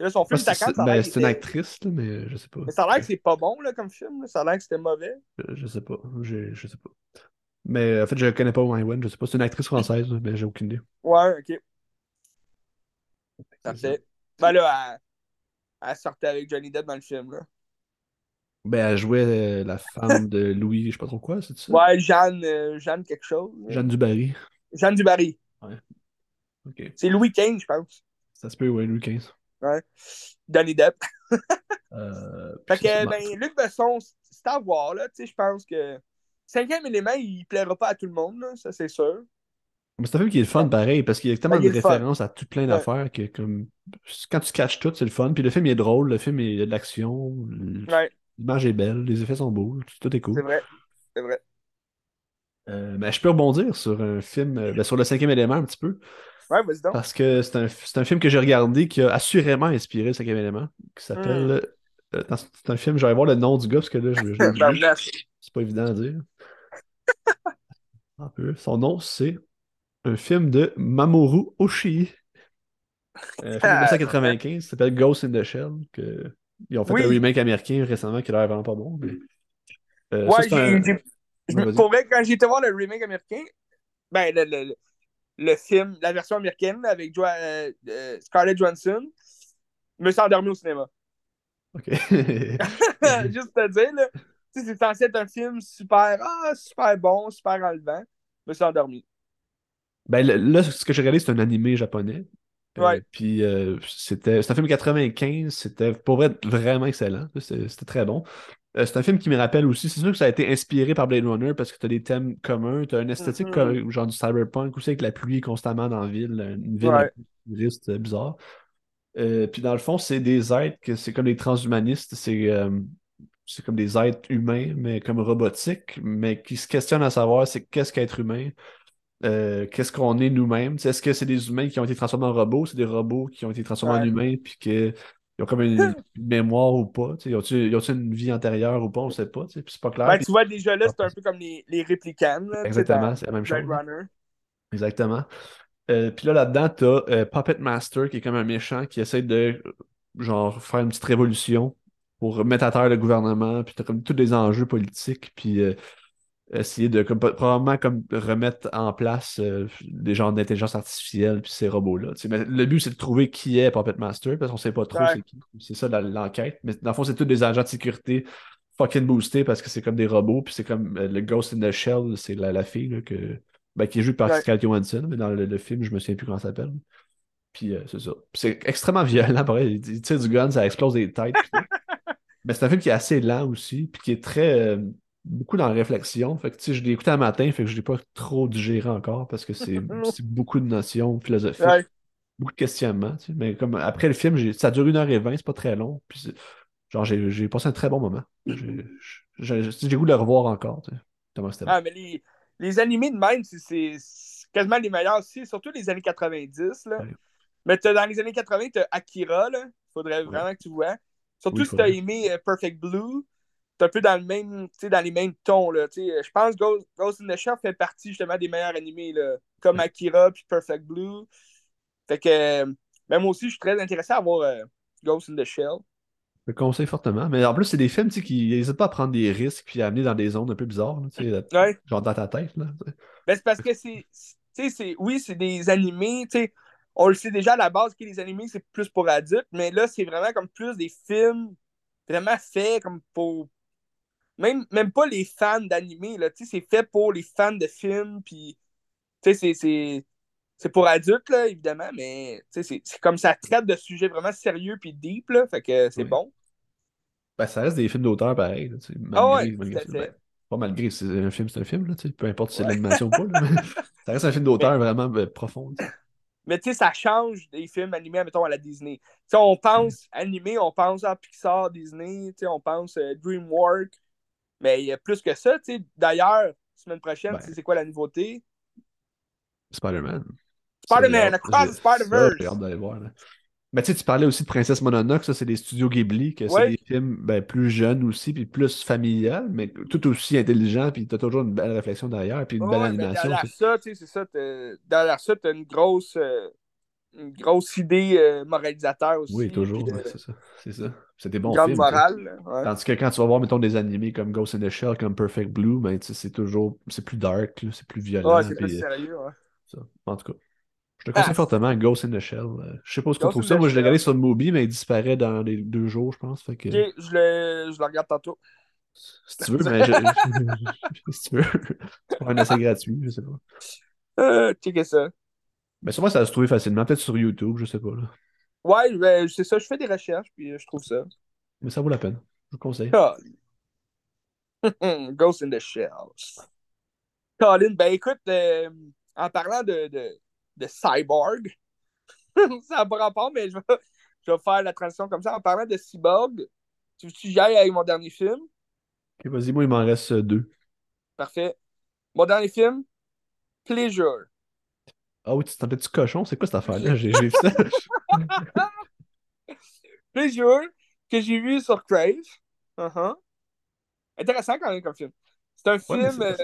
Euh? Là, son film c'est ben, une actrice, là, mais je sais pas. Mais ça a l'air que c'est pas bon, là, comme film. là. Ça a l'air que c'était mauvais. Je, je sais pas. Je, je sais pas. Mais en fait, je connais pas Wayne Wen, je sais pas. C'est une actrice française, mais j'ai aucune idée. Ouais, ok. Ça. Parfait. Ben là, elle, elle sortait avec Johnny Depp dans le film, là. Ben, elle jouait euh, la femme de Louis, je sais pas trop quoi, c'est ça? Ouais, Jeanne, euh, Jeanne quelque chose. Jeanne Dubarry. Jeanne Dubarry. Ok. C'est Louis XV, je pense. Ça se peut, ouais, Louis XV. Ouais. Johnny Depp. Euh, Fait c'est que, ben, Luc Besson, c'est à voir, là. Tu sais, je pense que. Cinquième élément, il plaira pas à tout le monde, là, ça c'est sûr. Mais c'est un film qui est le fun pareil, parce qu'il y a tellement de références à tout plein d'affaires que comme quand tu caches tout, c'est le fun. Puis le film il est drôle, le film il y a de l'action, l'image est belle, les effets sont beaux, tout est c'est cool. vrai. C'est vrai. Euh, ben, je peux rebondir sur un film, euh, ben, sur le cinquième élément un petit peu. Ouais, vas-y donc. Parce que c'est un, un film que j'ai regardé qui a assurément inspiré le cinquième élément, qui s'appelle. euh, attends, c'est un film, je vais voir le nom du gars parce que là, je, je. C'est pas évident à dire. Un peu. Son nom, c'est un film de Mamoru Oshii. Un film de 1995, ça s'appelle Ghost in the Shell. Que... Ils ont fait Oui. un remake américain récemment qui a l'air vraiment pas bon. mais- Euh, ça, Ouais, c'est un- Ouais, pour vrai, quand j'ai été voir le remake américain, ben, le, le, le- film, la version américaine avec Jo- euh, euh, Scarlett Johansson, je me suis endormi au cinéma. Ok. Juste te dire, là, c'est censé être un film super, ah, super bon, super enlevant. Je me suis endormi. Ben, là, ce que j'ai regardé, c'est un animé japonais. Euh, Ouais. puis euh, c'était c'est un film 95, c'était pour vrai vraiment excellent. C'était très bon. Euh, c'est un film qui me rappelle aussi, c'est sûr que ça a été inspiré par Blade Runner parce que tu as des thèmes communs, tu as une esthétique comme- genre du cyberpunk aussi avec la pluie constamment dans la ville, une ville un euh, bizarre. Euh, puis dans le fond, c'est des êtres que c'est comme des transhumanistes, c'est euh, c'est comme des êtres humains, mais comme robotiques, mais qui se questionnent à savoir c'est qu'est-ce qu'être humain, euh, qu'est-ce qu'on est nous-mêmes? Tu Est-ce que c'est des humains qui ont été transformés en robots, c'est des robots qui ont été transformés en humains, puis qu'ils ont comme une, une mémoire ou pas. Tu Ils ont-tu ils ont-tu une vie antérieure ou pas, on sait pas. tu Puis c'est pas clair. Ben, tu vois, déjà là, c'est un peu comme les, les là, tu sais, Exactement, c'est la même Blade chose. Runner. Exactement. Euh, puis là, là-dedans, t'as euh, Puppet Master, qui est comme un méchant qui essaie de genre faire une petite révolution pour mettre à terre le gouvernement, puis t'as comme tous des enjeux politiques, puis euh, essayer de comme, probablement comme remettre en place euh, des genres d'intelligence artificielle, puis ces robots-là. tu sais. Mais le but, c'est de trouver qui est Puppet Master, parce qu'on sait pas trop Ouais. c'est qui. C'est ça l'enquête. Mais dans le fond, c'est tous des agents de sécurité fucking boostés parce que c'est comme des robots, puis c'est comme euh, le Ghost in the Shell, c'est la, la fille là, que, ben, qui est jouée par Ouais. Scarlett Johansson, mais dans le, le film, je me souviens plus comment ça s'appelle. Puis euh, c'est ça. C'est extrêmement violent, pareil. Il, il tire du gun, ça explose des têtes. mais c'est un film qui est assez lent aussi, puis qui est très. Beaucoup dans la réflexion. Fait que tu sais, je l'ai écouté un matin, fait que je l'ai pas trop digéré encore parce que c'est beaucoup de notions philosophiques, Ouais. beaucoup de questionnements. tu sais. Mais comme après le film, ça dure une heure et vingt, c'est pas très long. Puis genre, j'ai passé un très bon moment. J'ai goût de le revoir encore. tu sais. Ah, mais les, les animés de même, c'est- quasiment les meilleurs aussi, surtout les années 90. Là. Ouais. Mais dans les années 80, tu as Akira. Il faudrait vraiment que tu vois. Surtout Oui, si tu as aimé euh, Perfect Blue. Un peu dans, le même, dans les mêmes tons. Là, je pense que Ghost, Ghost in the Shell fait partie justement des meilleurs animés, là, comme. Akira puis Perfect Blue. Fait que moi aussi, je suis très intéressé à voir euh, Ghost in the Shell. Je le conseille fortement. Mais en plus, c'est des films qui n'hésitent pas à prendre des risques puis à amener dans des zones un peu bizarres. là, Ouais. Genre dans ta tête. Là. Ben, c'est parce que c'est. Oui, c'est des animés. On le sait déjà à la base que les animés, c'est plus pour adultes, mais là, c'est vraiment comme plus des films vraiment faits comme pour. Même, même pas les fans d'animés, là. Tu sais, c'est fait pour les fans de films, puis. Tu sais, c'est- c'est. C'est pour adultes, là, évidemment, mais tu sais, c'est c'est comme ça traite de sujets vraiment sérieux puis deep, là. Fait que c'est Oui. bon. Ben, ça reste des films d'auteur pareil. là, tu sais, Ah malgré, ouais, malgré. Ben, pas malgré, c'est un film, c'est un film, là, tu sais, peu importe si c'est Ouais. l'animation ou pas. là, mais ça reste un film d'auteur vraiment ben, profond. Mais tu sais, ça change des films animés, mettons, à la Disney. Tu sais, on pense animé, on pense à Pixar, Disney, tu sais, on pense euh, DreamWorks. Mais il y a plus que ça, tu sais. D'ailleurs, semaine prochaine, Ben. c'est quoi la nouveauté? Spider-Man. Spider-Man, Across the Spider-Verse. J'ai hâte d'aller voir. là. Mais tu sais, tu parlais aussi de Princesse Mononoke, ça c'est des studios Ghibli, que c'est des films ben, plus jeunes aussi, puis plus familial, mais tout aussi intelligent, puis t'as toujours une belle réflexion derrière, puis une belle Ouais, animation. derrière ça, tu sais, c'est ça. Derrière ça, t'as une grosse, euh, une grosse idée euh, moralisateur aussi. Oui, toujours, c'est ça. C'est ça. C'est des bons films. morale. ouais. Tandis que quand tu vas voir, mettons, des animés comme Ghost in the Shell, comme Perfect Blue, ben, c'est toujours, c'est plus dark, c'est plus violent. Ouais, c'est plus euh, sérieux. Ouais. ça. En tout cas, je te conseille Ah. fortement Ghost in the Shell. Euh, je sais pas où on Ghost trouve ça. Moi, je l'ai regardé sur Mubi, mais il disparaît dans les deux jours, je pense. Fait que, Ok, je le, je le regarde tantôt. si tu veux, mais je- si tu veux, c'est pas un essai gratuit, je sais pas. Euh, checker ça. Mais sûrement, ça va se trouver facilement, peut-être sur YouTube, je sais pas. Là. Ouais, ben, c'est ça, je fais des recherches, puis euh, je trouve ça. Mais ça vaut la peine. Je vous conseille. Ah. Ghost in the Shell. Colin, ben écoute, euh, en parlant de, de, de cyborg, ça n'a pas rapport, mais je vais, je vais faire la transition comme ça. En parlant de cyborg, tu veux que j'aille avec mon dernier film? Ok, vas-y, moi, il m'en reste deux. Parfait. Mon dernier film, Pleasure. Ah oui, tu t'en du cochon? C'est quoi cette affaire-là? J'ai vu ça. Pleasure, que j'ai vu sur Crave. Uh-huh. Intéressant quand même comme film. C'est un film. Euh,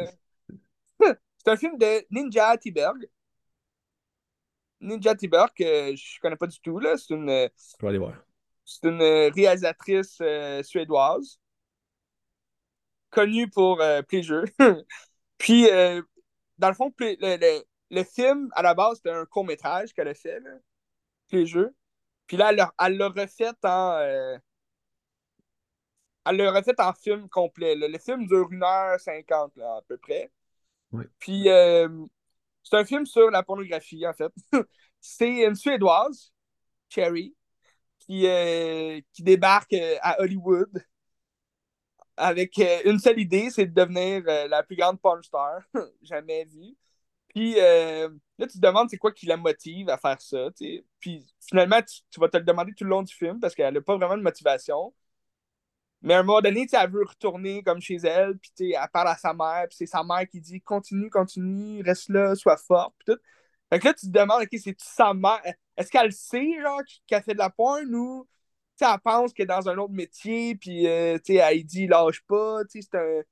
c'est un film de Ninja Tiberg. Ninja Tiberg, que je connais pas du tout. là. C'est une. Je vais aller voir. C'est une réalisatrice euh, suédoise. Connue pour euh, Pleasure. Puis, dans le fond, le, le, film, à la base, c'était un court-métrage qu'elle a fait, là, Pleasure. Puis là, elle l'a refait en elle l'a refait en film complet. Le film dure 1h50 là, à peu près. Puis euh, c'est un film sur la pornographie, en fait. c'est une Suédoise, Cherry, qui, euh, qui débarque euh, à Hollywood avec une seule idée, c'est de devenir la plus grande porn star jamais vue. Puis là, tu te demandes c'est quoi qui la motive à faire ça. Puis finalement, tu, tu, vas te le demander tout le long du film parce qu'elle n'a pas vraiment de motivation. Mais à un moment donné, elle veut retourner comme chez elle, puis elle parle à sa mère, puis c'est sa mère qui dit continue, continue, reste là, sois fort, puis tout. Fait que là, tu te demandes, OK, c'est sa mère. Est-ce qu'elle sait, genre, qu'elle fait de la porn ou elle pense qu'elle est dans un autre métier, puis euh, elle dit lâche pas, c'est un,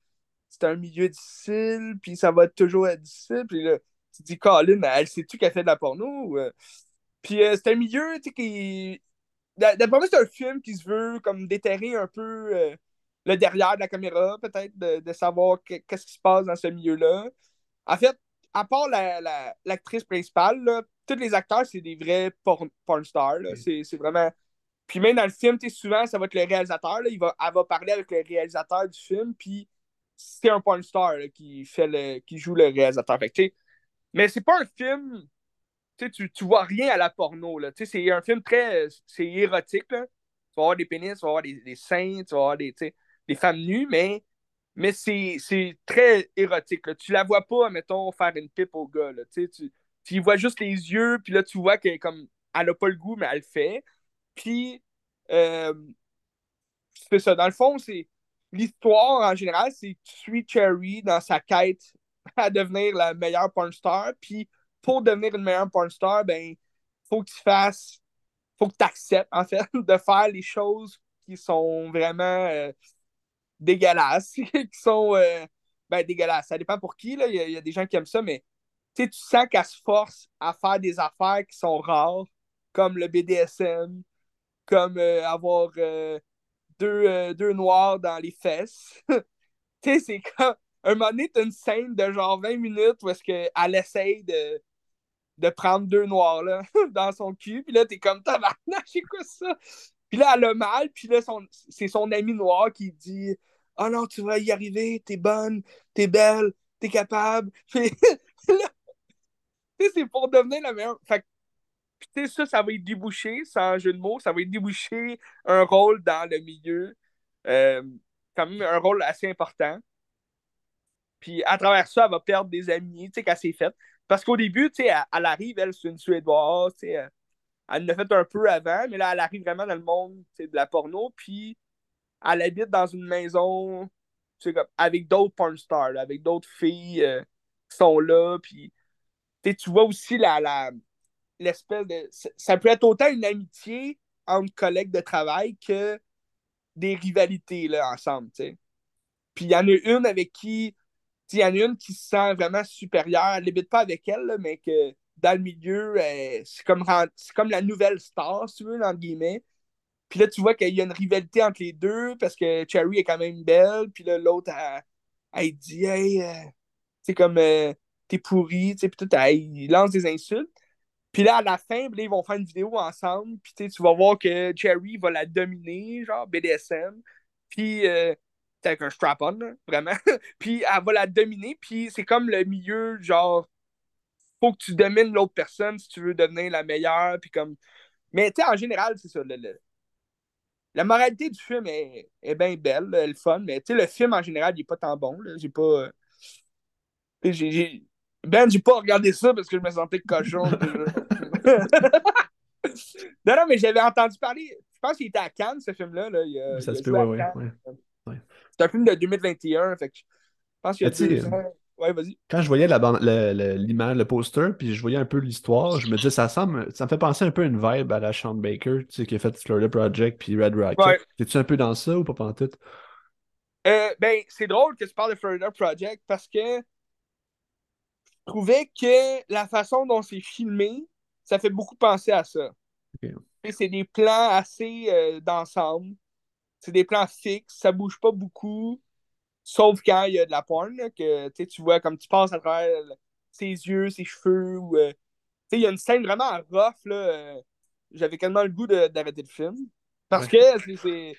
un milieu difficile, puis ça va toujours être difficile. Puis là, tu te dis, Colin, elle sait-tu qu'elle fait de la porno? Euh? Puis euh, c'est un milieu qui D'après moi, c'est un film qui se veut comme déterrer un peu euh, le derrière de la caméra, peut-être, de, savoir qu'est-ce qui se passe dans ce milieu-là. En fait, à part l'actrice la, principale, tous les acteurs, c'est des vrais porn, stars. C'est vraiment. Puis même dans le film, souvent, ça va être le réalisateur. Là, il va, elle va parler avec le réalisateur du film, puis c'est un porn star qui, fait le, qui joue le réalisateur. Fait mais c'est pas un film tu, tu vois rien à la porno. Là. C'est un film très c'est érotique. Là. Tu vas avoir des pénis, tu vas avoir des, des seins, tu vas avoir des, des femmes nues, mais, mais c'est très érotique. Là. Tu la vois pas, mettons, faire une pipe au gars. Là. Tu, tu vois juste les yeux, puis là, tu vois qu'elle comme elle a pas le goût, mais elle le fait. Puis, euh, c'est ça. Dans le fond, c'est l'histoire en général, c'est tu suis Cherry dans sa quête à devenir la meilleure porn star. Puis, pour devenir une meilleure porn star, ben, faut que tu fasses, faut que tu acceptes, en fait, de faire les choses qui sont vraiment euh, dégueulasses, qui sont, euh, ben, dégueulasses. Ça dépend pour qui, là. Il y, a des gens qui aiment ça, mais tu sens qu'elle se force à faire des affaires qui sont rares, comme le BDSM, comme euh, avoir deux, deux noirs dans les fesses. tu sais, c'est comme. Un moment donné, t'as une scène de genre 20 minutes où est-ce qu'elle essaye de, de prendre deux noirs là, dans son cul. Puis là, t'es comme tabarnak, c'est quoi ça? Puis là, elle a mal, puis là, c'est son ami noir qui dit Oh non, tu vas y arriver, t'es bonne, t'es belle, t'es capable. Puis là, c'est pour devenir la meilleure. Fait tu sais, ça, ça va être débouché, sans jeu de mots, ça va être débouché un rôle dans le milieu. Euh, quand même un rôle assez important. Puis à travers ça, elle va perdre des amis, tu sais, qu'elle s'est faite. Parce qu'au début, tu sais, elle, arrive, elle, c'est une Suédoise, tu sais, elle l'a fait un peu avant, mais là, elle arrive vraiment dans le monde de la porno, puis elle habite dans une maison comme, avec d'autres porn stars, avec d'autres filles euh, qui sont là, puis tu vois aussi la, la, l'espèce de... Ça peut être autant une amitié entre collègues de travail que des rivalités là, ensemble, tu sais. Puis il y en a une avec qui il y en a une qui se sent vraiment supérieure. Elle n'habite pas avec elle, mais que dans le milieu, euh, c'est comme, comme la nouvelle star, si tu veux, entre guillemets. Puis là, tu vois qu'il y a une rivalité entre les deux parce que Cherry est quand même belle. Puis là, l'autre, elle, dit Hey, c'est euh, comme euh, t'es pourri. Puis tout, il lance des insultes. Puis là, à la fin, ils vont faire une vidéo ensemble. Puis tu vas voir que Cherry va la dominer, genre BDSM. Puis avec un strap-on, vraiment. puis elle va la dominer, puis c'est comme le milieu, genre, faut que tu domines l'autre personne si tu veux devenir la meilleure, puis comme... Mais tu sais, en général, c'est ça, La moralité du film est, est bien belle, elle est fun, mais tu sais, le film en général, il est pas tant bon, J'ai pas... J'ai... Ben, j'ai pas regardé ça parce que je me sentais cochon. non, non, mais j'avais entendu parler. Je pense qu'il était à Cannes, ce film-là. Là. ça se peut, ouais, ouais, C'est un film de 2021, fait que je pense qu'il y a deux ans. Ouais, vas-y. Quand je voyais l'image, le, poster, puis je voyais un peu l'histoire, je me disais, ça semble, ça me fait penser un peu à une vibe à la Sean Baker, tu sais, qui a fait Florida Project puis Red Rocket. Ouais. T'es-tu un peu dans ça ou pas en tout? Euh, ben, c'est drôle que tu parles de Florida Project parce que je trouvais que la façon dont c'est filmé, ça fait beaucoup penser à ça. C'est des plans assez euh, d'ensemble. C'est des plans fixes, ça bouge pas beaucoup. Sauf quand il y a de la porn, que tu vois comme tu passes à travers ses yeux, ses cheveux. Ou, euh, il y a une scène vraiment rough. Là, euh, J'avais quasiment le goût d'arrêter le film. Parce que c'est.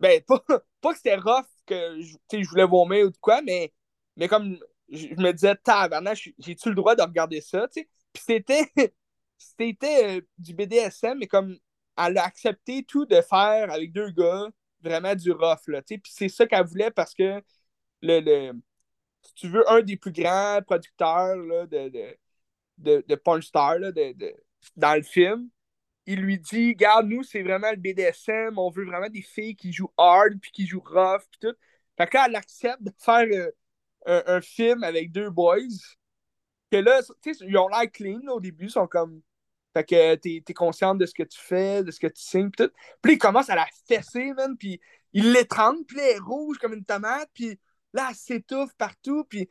Ben, pas, pas que c'était rough que je voulais vomir ou de quoi, mais, mais comme je, me disais, tabarnak, j'ai-tu le droit de regarder ça? Puis c'était. c'était euh, du BDSM, mais comme elle a accepté tout de faire avec deux gars, vraiment du rough. Là, puis c'est ça qu'elle voulait parce que le, si tu veux, un des plus grands producteurs de, de, de, de Star dans le film, il lui dit Regarde, nous, c'est vraiment le BDSM, on veut vraiment des filles qui jouent hard, puis qui jouent rough, puis tout. Fait que là, elle accepte de faire euh, un, film avec deux boys, que là, tu sais, ils ont l'air clean au début, ils sont comme. Fait que t'es es consciente de ce que tu fais, de ce que tu signes, puis tout. Puis il commence à la fesser, man, puis il l'étrangle, puis elle est rouge comme une tomate, puis Là, elle s'étouffe partout, puis,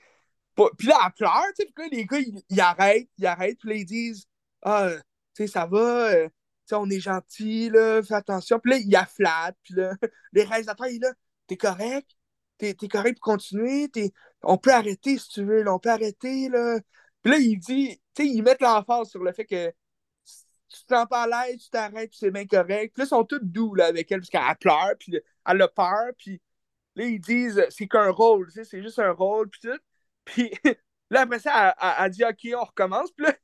puis là, elle pleure, tu sais, puis les gars, ils, arrêtent, ils arrêtent, puis là, ils disent Ah, tu sais, ça va, euh, tu sais, on est gentil, là, fais attention. Puis là, il a flatte, puis là, les réalisateurs, ils là, t'es correct, t'es es correct pour continuer, on peut arrêter si tu veux, là, on peut arrêter, là. Puis là, il dit, tu sais, ils mettent l'emphase sur le fait que tu te sens pas à l'aise, tu t'arrêtes, c'est bien correct. Puis là, ils sont tous doux, avec elle, parce qu'elle pleure, puis elle a peur, puis Là, ils disent c'est qu'un rôle, tu sais, c'est juste un rôle, puis tout. Puis là, après ça, elle, dit OK, on recommence. Puis là,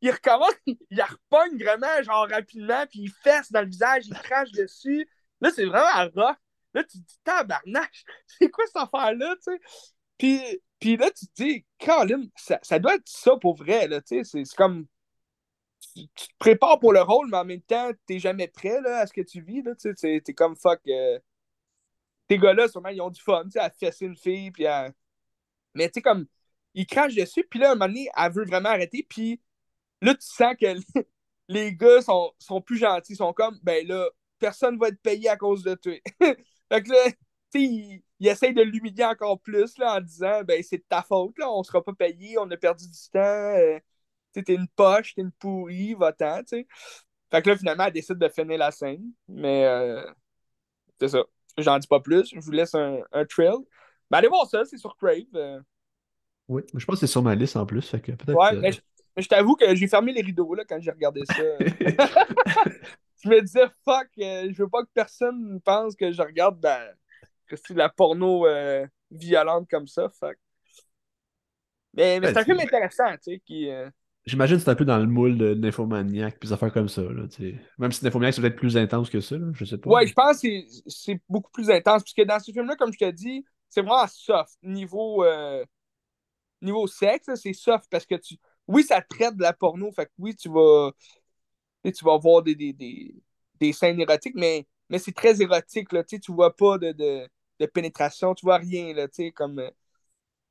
il recommence, il, repogne vraiment, genre rapidement, puis il fesse dans le visage, il crache dessus. Là, c'est vraiment rough. Là, tu te dis tabarnache, c'est quoi cette affaire-là, tu sais? Puis, puis là, tu te dis, Colin, ça, ça doit être ça pour vrai, là, tu sais, c'est comme tu, te prépares pour le rôle, mais en même temps, t'es jamais prêt là, à ce que tu vis. Tu sais, t'es comme fuck. Euh, ces gars-là, sûrement, ils ont du fun, tu sais, à fesser une fille, puis à... Mais tu sais, comme, ils crachent dessus, puis là, à un moment donné, elle veut vraiment arrêter, puis là, tu sens que les gars sont, sont plus gentils, ils sont comme, ben là, personne va être payé à cause de toi. fait que là, tu sais, ils, essayent de l'humilier encore plus, là, en disant, ben c'est de ta faute, là, on sera pas payé, on a perdu du temps, euh, t'es une poche, t'es une pourrie, va-t'en, tu sais. Fait que là, finalement, elle décide de finir la scène, mais euh, c'est ça. J'en dis pas plus. Je vous laisse un, un trail. Mais allez voir ça, c'est sur Crave. Euh. Oui, je pense que c'est sur ma liste en plus. Fait que peut-être, ouais, mais je, t'avoue que j'ai fermé les rideaux là, quand j'ai regardé ça. je me disais, fuck, euh, je veux pas que personne pense que je regarde que de la porno euh, violente comme ça. Fuck. Mais, mais c'est un film intéressant, tu sais, qui. J'imagine que c'est un peu dans le moule de Nymphomaniac puis affaires comme ça. Là, Même si Nymphomaniac, c'est peut-être plus intense que ça, là, je sais pas. Ouais, je pense que c'est beaucoup plus intense. Puisque dans ce film-là, comme je te dis, c'est vraiment soft. Niveau, euh, niveau sexe, c'est soft parce que tu. Oui, ça traite de la porno. Fait que oui, tu vas. Tu vas voir des, des, des, des scènes érotiques, mais, mais c'est très érotique. Là, tu vois pas de, de, de, pénétration, tu vois rien. Là, comme... Euh.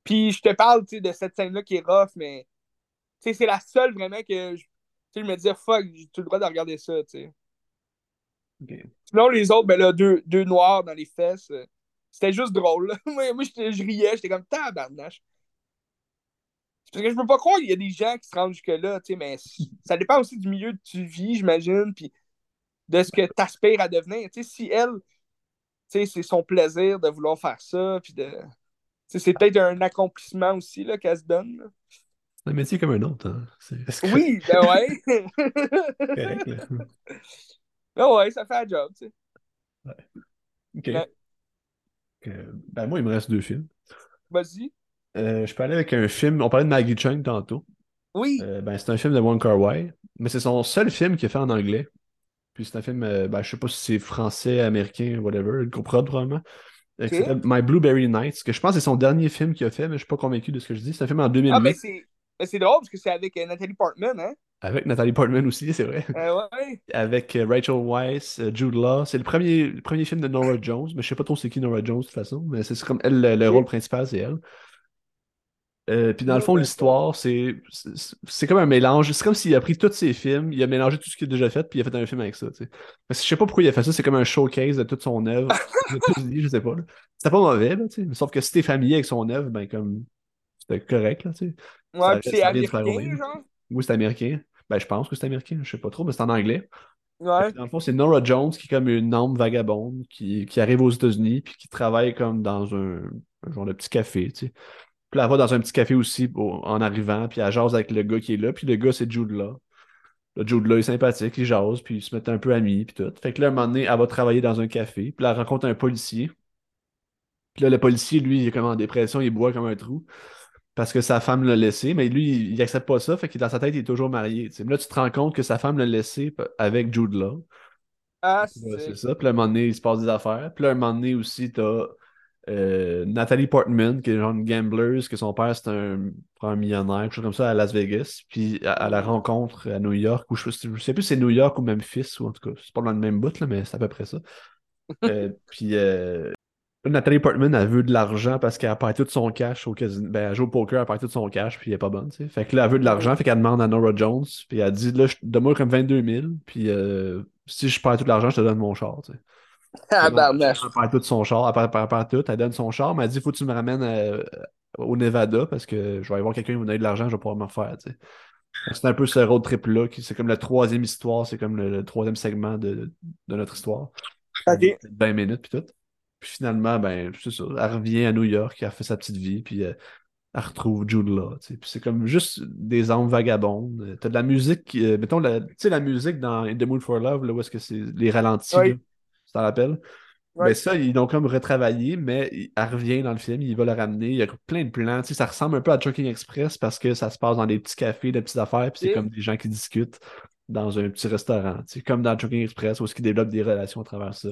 Puis je te parle de cette scène-là qui est rough, mais c'est la seule vraiment que je, je me disais, fuck, j'ai tout le droit de regarder ça. sais. Sinon, les autres, ben là, deux, deux noirs dans les fesses, euh, c'était juste drôle. moi, moi je riais, j'étais comme tabarnache. Parce que je peux pas croire qu'il y a des gens qui se rendent jusque-là, mais ça dépend aussi du milieu que tu vis, j'imagine, puis de ce que tu aspires à devenir. sais si elle, c'est son plaisir de vouloir faire ça, puis de. C'est peut-être un accomplissement aussi qu'elle se donne. C'est un métier comme un autre. Hein. Oui, ben ouais. Correct, Ben ouais, ça fait un job, tu sais. Ouais. OK. Ben moi, il me reste deux films. Vas-y. Euh, je aller avec un film. On parlait de Maggie Chung tantôt. Oui. Euh, ben, c'est un film de Wong Kar Wai, mais c'est son seul film qu'il a fait en anglais. Puis c'est un film, euh, ben, je sais pas si c'est français, américain, whatever, le comprend probablement. Qui s'appelle My Blueberry Nights, que je pense que c'est son dernier film qu'il a fait, mais je suis pas convaincu de ce que je dis. C'est un film en 2008. Ah, ben c'est c'est drôle parce que c'est avec euh, Nathalie Portman, hein? Avec Nathalie Portman aussi, c'est vrai. Euh, ouais. Avec euh, Rachel Weisz, Jude Law. C'est le premier, le premier film de Nora Jones, mais je sais pas trop c'est qui Nora Jones de toute façon, mais c'est comme elle, le, rôle principal, c'est elle. Euh, puis dans le fond, l'histoire, c'est c'est comme un mélange. C'est comme s'il a pris tous ses films, il a mélangé tout ce qu'il a déjà fait, puis il a fait un film avec ça. Parce que je sais pas pourquoi il a fait ça, c'est comme un showcase de toute son œuvre. je sais pas. C'était pas mauvais, là, sauf que si t'es familier avec son œuvre, ben comme c'était correct. Là, ouais, puis c'est américain, genre? Oui, c'est américain. Ben, je pense que c'est américain, je sais pas trop, mais c'est en anglais. Ouais. Dans le fond, c'est Nora Jones qui est comme une âme vagabonde qui, qui arrive aux États-Unis puis qui travaille comme dans un, un genre de petit café, tu sais. Puis elle va dans un petit café aussi en arrivant, puis elle jase avec le gars qui est là, puis le gars, c'est Jude là. Le Jude là est sympathique, il jase, puis ils se mettent un peu amis, puis tout. Fait que là, un moment donné, elle va travailler dans un café, puis là, elle rencontre un policier. Puis là, le policier, lui, il est comme en dépression, il boit comme un trou, parce que sa femme l'a laissé, mais lui, il, accepte pas ça, fait que dans sa tête, il est toujours marié. Mais là, tu te rends compte que sa femme l'a laissé avec Jude là. Ah, c'est ça. Puis là, un moment donné, il se passe des affaires. Puis là, un moment donné aussi, t'as euh, Nathalie Portman, qui est genre une gambleuse, que son père c'est un, un millionnaire, quelque chose comme ça, à Las Vegas. Puis à, la rencontre à New York, ou je, je sais plus si c'est New York ou Memphis, ou en tout cas, c'est pas dans le même bout, là, mais c'est à peu près ça. euh, puis euh, Nathalie Portman, elle veut de l'argent parce qu'elle a perdu tout son cash au casino. Ben, elle joue au poker, elle a perdu tout son cash, puis elle est pas bonne, tu sais. Fait que là, elle veut de l'argent, fait qu'elle demande à Nora Jones, puis elle dit, là, donne-moi comme 22 000, puis euh, si je perds tout l'argent, je te donne mon char, tu sais. Ah, elle perd tout son char, elle perd, tout, elle donne son char, mais elle dit faut que tu me ramènes euh, au Nevada parce que je vais aller voir quelqu'un qui va donner de l'argent, je vais pouvoir me refaire. C'est un peu ce road trip-là, c'est comme la troisième histoire, c'est comme le, troisième segment de, de, notre histoire. OK. 20 minutes, puis tout. Puis finalement, ben, c'est ça. Elle revient à New York, elle fait sa petite vie, puis euh, elle retrouve Jude là. Puis c'est comme juste des âmes vagabondes. T'as de la musique, euh, mettons, tu sais, la musique dans In the Mood for Love, là, où est-ce que c'est les ralentis, tu t'en rappelles? Mais ça, ils l'ont comme retravaillé, mais elle revient dans le film, il va le ramener. Il y a plein de plans. Tu sais, ça ressemble un peu à Trucking Express parce que ça se passe dans des petits cafés, des petites affaires, puis c'est comme des gens qui discutent dans un petit restaurant. Tu sais, comme dans Trucking Express, où ils développent des relations à travers ça.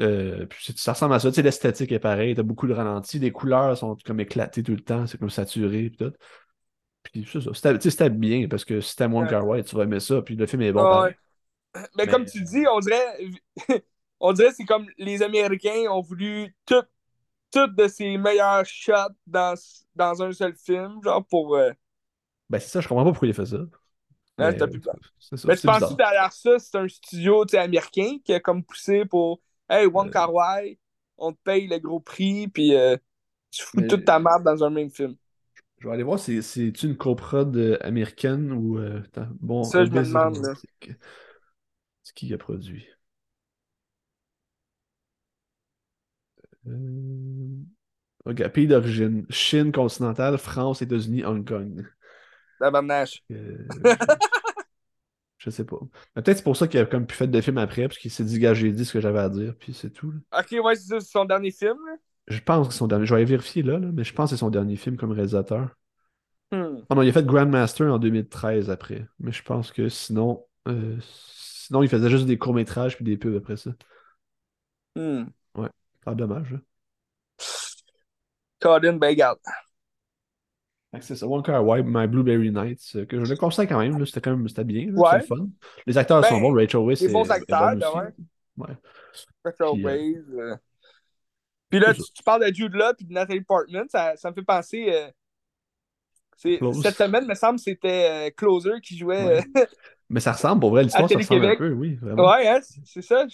Euh, puis ça ressemble à ça. Tu sais, l'esthétique est pareille, t'as beaucoup de ralentis, les couleurs sont comme éclatées tout le temps, c'est comme saturé, puis tout. Puis c'est ça. C'était bien, parce que si t'aimes One Car White, tu vas aimer ça, puis le film est bon. Mais, comme tu dis, on dirait on dirait que c'est comme les Américains ont voulu tout, tout de ses meilleurs shots dans, dans un seul film, genre pour. Euh, ben, c'est ça, je comprends pas pourquoi il a fait ça. mais, plus mais tu penses que derrière ça, c'est un studio américain qui a comme poussé pour Hey, One Car on te paye le gros prix, puis euh, tu fous toute ta merde dans un même film. Je vais aller voir, c'est une coprode américaine ou. Euh, bon, ça, je me demande. C'est qui a produit? Euh... Ok, pays d'origine. Chine continentale, France, États-Unis, Hong Kong. Tabarnache. Euh... je sais pas. Peut-être c'est pour ça qu'il a comme pu fait de films après, parce qu'il s'est dit, gars, j'ai dit ce que j'avais à dire, puis c'est tout. Ok, ouais, c'est son dernier film. Je pense que son dernier. Je vais vérifier là, là, mais je pense que c'est son dernier film comme réalisateur. Hmm. Oh non, il a fait Grandmaster en 2013 après. Mais je pense que sinon. Euh, sinon, il faisait juste des courts-métrages puis des pubs après ça. Hmm. Ouais. Ah, dommage. Hein. Colin Bagel. C'est ça, One Car White, My Blueberry Nights, euh, que je le conseille quand même, c'était quand même c'était bien, ouais. c'était fun. Les acteurs sont ben, bons, Rachel Weisz. Les bons acteurs, ben ouais. ouais. Rachel Puis, Weisz. Euh... Puis là, tu, tu, parles de Jude Law et de Natalie Portman, ça, ça me fait penser. Euh... Cette semaine, il me semble, c'était euh, Closer qui jouait. Ouais. Mais ça ressemble, pour vrai, l'histoire, ça ressemble un peu, oui. Vraiment. Ouais, hein, c'est ça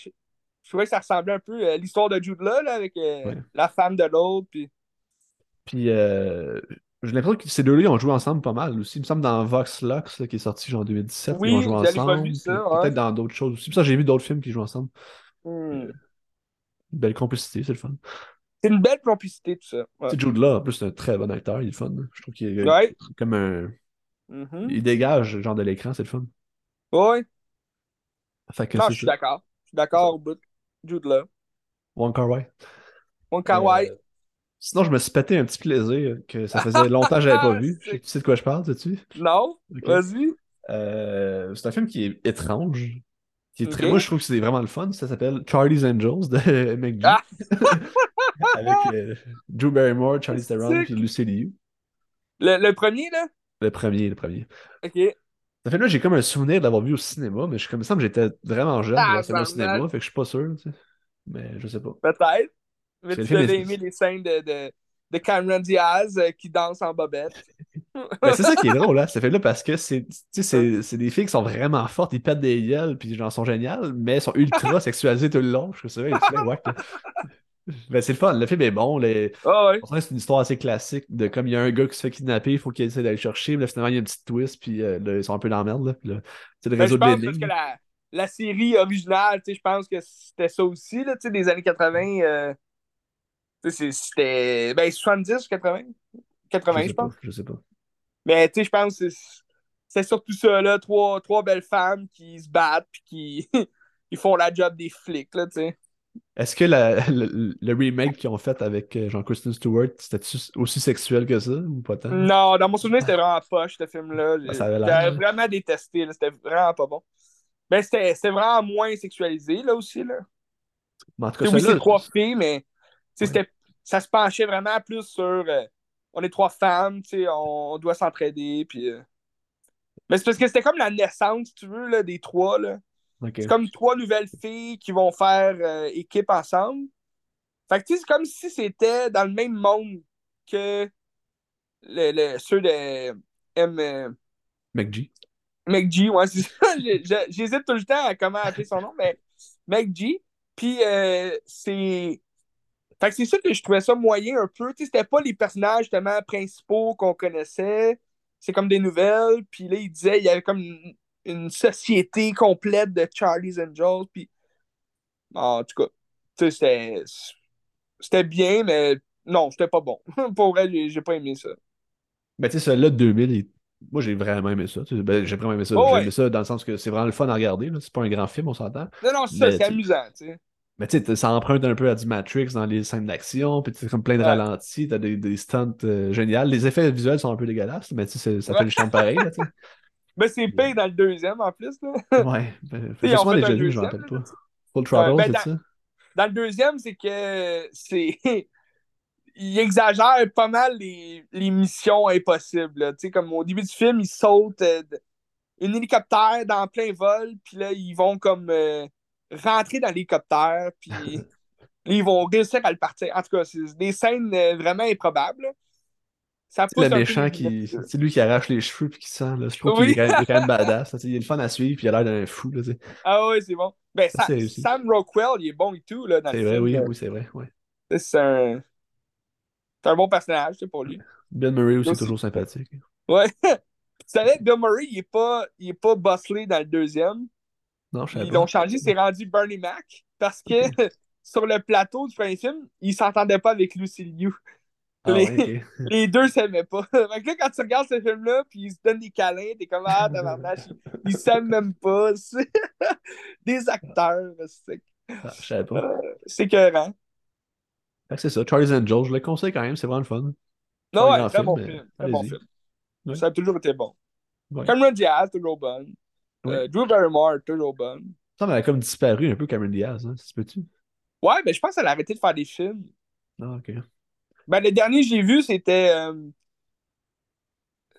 je trouvais que ça ressemblait un peu à l'histoire de Jude là, avec euh, la femme de l'autre. Puis, puis euh, j'ai l'impression que ces deux-là ont joué ensemble pas mal aussi. Il me semble dans Vox Lux, qui est sorti genre en 2017, oui, ils ont joué ensemble. Peut-être dans d'autres choses aussi. Puis ça, j'ai vu d'autres films qui jouent ensemble. Hmm. Une belle complicité, c'est le fun. C'est une belle complicité, tout ça. Ouais. Jude là, en plus, c'est un très bon acteur, il est fun. Je trouve qu'il est ouais. comme un. Mm -hmm. Il dégage genre de l'écran, c'est le fun. Ouais. Fait que non, je suis d'accord. Je suis d'accord au bout. Jude là. One Car White. One Car White. Euh, sinon, je me suis pété un petit plaisir que ça faisait longtemps que je n'avais pas vu. Tu sais de quoi je parle, sais-tu? Non. Vas-y. Euh, c'est un film qui est étrange. Qui est très... Moi, je trouve que c'est vraiment le fun. Ça s'appelle Charlie's Angels de McGee. Ah! Avec euh, Drew Barrymore, Charlie Theron et Lucy Liu. Le, le, premier, là? Le premier, le premier. OK. Ça fait là, j'ai comme un souvenir de l'avoir vu au cinéma, mais je comme ça, j'étais vraiment jeune ah, au cinéma, fait que je suis pas sûr, tu sais. Mais je sais pas. Peut-être. Mais tu devais aimer les scènes de, de, de Cameron Diaz euh, qui danse en bobette. Ben, c'est ça qui est drôle, là, hein, ce fait-là, parce que c'est c'est des filles qui sont vraiment fortes, ils pètent des gueules, puis genre sont géniales, mais elles sont ultra sexualisées tout le long. Je trouve ça, ben, c'est le fun, le film est bon. Les... Ah c'est une histoire assez classique de comme il y a un gars qui se fait kidnapper, il faut qu'il essaie d'aller chercher, mais là, finalement il y a une petite twist, puis euh, là, ils sont un peu dans la merde. Là, c'est le ben, réseau que la, la série originale, je pense que c'était ça aussi, là, des années 80. Euh... C'était ben, 70 ou 80? 80, je, je pense. je sais pas. Mais tu sais, je pense que c'est surtout ça, là, trois, trois belles femmes qui se battent puis qui ils font la job des flics, là, tu sais. Est-ce que la, le, remake qu'ils ont fait avec euh, Jean-Christian Stewart, c'était aussi sexuel que ça ou pas tant? Non, dans mon souvenir, c'était vraiment poche, ce film-là. J'avais vraiment détesté, c'était vraiment pas bon. Mais c'était vraiment moins sexualisé, là aussi, là. en tout cas, oui, c'est trois filles, mais ouais. ça se penchait vraiment plus sur... Euh, on est trois femmes, on, on doit s'entraider, puis... Euh. Mais c'est parce que c'était comme la naissance, si tu veux, là, des trois, là. C'est comme trois nouvelles filles qui vont faire euh, équipe ensemble. Fait que c'est comme si c'était dans le même monde que le, ceux de M. McG. McG, ouais, c'est ça. J'hésite tout le temps à comment appeler son nom, mais McG. Puis euh, c'est. Fait que c'est ça que je trouvais ça moyen un peu. C'était pas les personnages justement principaux qu'on connaissait. C'est comme des nouvelles. Puis là, il disait, il y avait comme une société complète de Charlie's Angels. Puis, en tout cas, c'était, c'était bien, mais non, c'était pas bon. Pour vrai, j'ai, pas aimé ça. Mais tu sais, celui-là de 2000, moi j'ai vraiment aimé ça. Ben, j'ai vraiment aimé ça. j'ai aimé ça dans le sens que c'est vraiment le fun à regarder. C'est pas un grand film, on s'entend. Non, non, c'est ça, c'est amusant. sais. Mais tu sais, ça emprunte un peu à du Matrix dans les scènes d'action, puis tu comme plein de ralentis, t'as des, des stunts euh, géniaux. Les effets visuels sont un peu dégueulasses, mais tu sais, ça fait le champ pareil. Là, Ben, c'est pire dans le deuxième en plus. Là. Ouais. Ben, j'ai sûrement déjà vu, je m'en rappelle pas. Full Throttle, ben, c'est ça? Dans le deuxième, c'est que c'est. il exagère pas mal les, les missions impossibles. Tu sais, comme au début du film, il saute euh, un hélicoptère dans plein vol, puis là, ils vont comme euh, rentrer dans l'hélicoptère, puis ils vont réussir à le partir. En tout cas, c'est des scènes euh, vraiment improbables. C'est le méchant qui. C'est lui qui arrache les cheveux puis qui sent. Là. Je trouve qu'il est, quand même badass. Il est le fun à suivre puis il a l'air d'un fou. Là, ah oui, c'est bon. Ben, Sam, Rockwell, il est bon et tout. Là, c'est vrai, oui, oui, c'est vrai. Ouais. C'est un... un bon personnage pour lui. Bill Murray aussi, toujours sympathique. Ouais. tu savais que Bill Murray, il est pas, il est pas bosselé dans le deuxième. Non, je sais Ils l'ont changé, c'est rendu Bernie Mac parce que sur le plateau du premier film, il s'entendait pas avec Lucy Liu. Ah les, deux s'aimaient pas. fait que là, quand tu regardes ce film-là, puis ils se donnent des câlins, t'es comme Ah, tabarnak, ils, ils s'aiment même pas. des acteurs. C'est ah, je sais pas. Euh, c'est écœurant. c'est ça, Charlie's Angels, je le conseille quand même, c'est vraiment le fun. Non, ouais, très bon film. Très bon film. Ça a toujours été bon. Cameron Diaz, toujours bonne. Euh, Drew Barrymore, toujours bonne. Ça m'a comme disparu un peu, Cameron Diaz, hein, tu peux-tu? Ouais, mais je pense qu'elle a arrêté de faire des films. Ah, ok. Ben, le dernier que j'ai vu, c'était. Euh,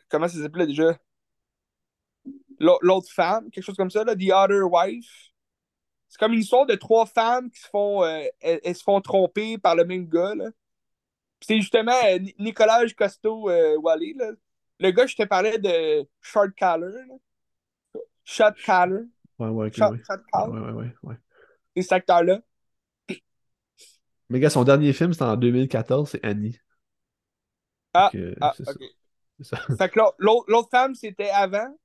comment ça s'appelait déjà? L'autre femme, quelque chose comme ça, là, The Other Wife. C'est comme une histoire de trois femmes qui se font, euh, elles, se font tromper par le même gars. C'est justement euh, Nicolas Costo Wally. Là. Le gars, je te parlais de Short Caller. Shot Caller. Ouais, ouais, okay, Shot, ouais. ouais, ouais, ouais, C'est cet acteur-là. Mais gars, son dernier film, c'était en 2014, c'est Annie. Ah, ah ok. Ça. Fait que l'autre femme, c'était avant?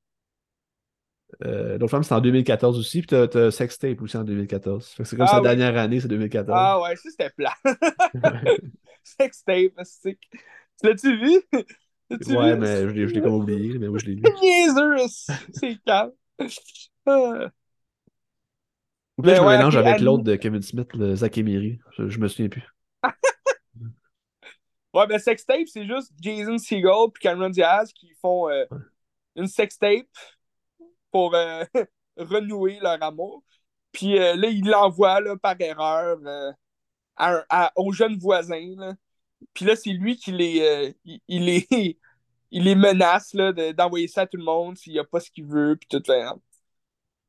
Euh, l'autre femme, c'était en 2014 aussi. Puis t'as, as Sex Tape aussi en 2014. Fait que c'est comme ah, sa dernière année, c'est 2014. Ah ouais, ça c'était plat. Sex Tape, c'est... Tu l'as-tu vu? Ouais, vu? mais je l'ai, comme oublié. Mais oui, je l'ai vu. Niaiseux, c'est calme. Ou peut-être je me mélange avec l'autre de Kevin Smith, le Zach Emery. Je, je me souviens plus. ouais, ben sextape, c'est juste Jason Segel et Cameron Diaz qui font euh, une sextape pour euh, renouer leur amour. Puis euh, là, ils l'envoient par erreur à, aux jeunes voisins. Là. Puis là, c'est lui qui les, il, les, il les menace d'envoyer ça à tout le monde s'il n'y a pas ce qu'il veut. Puis tout. ça.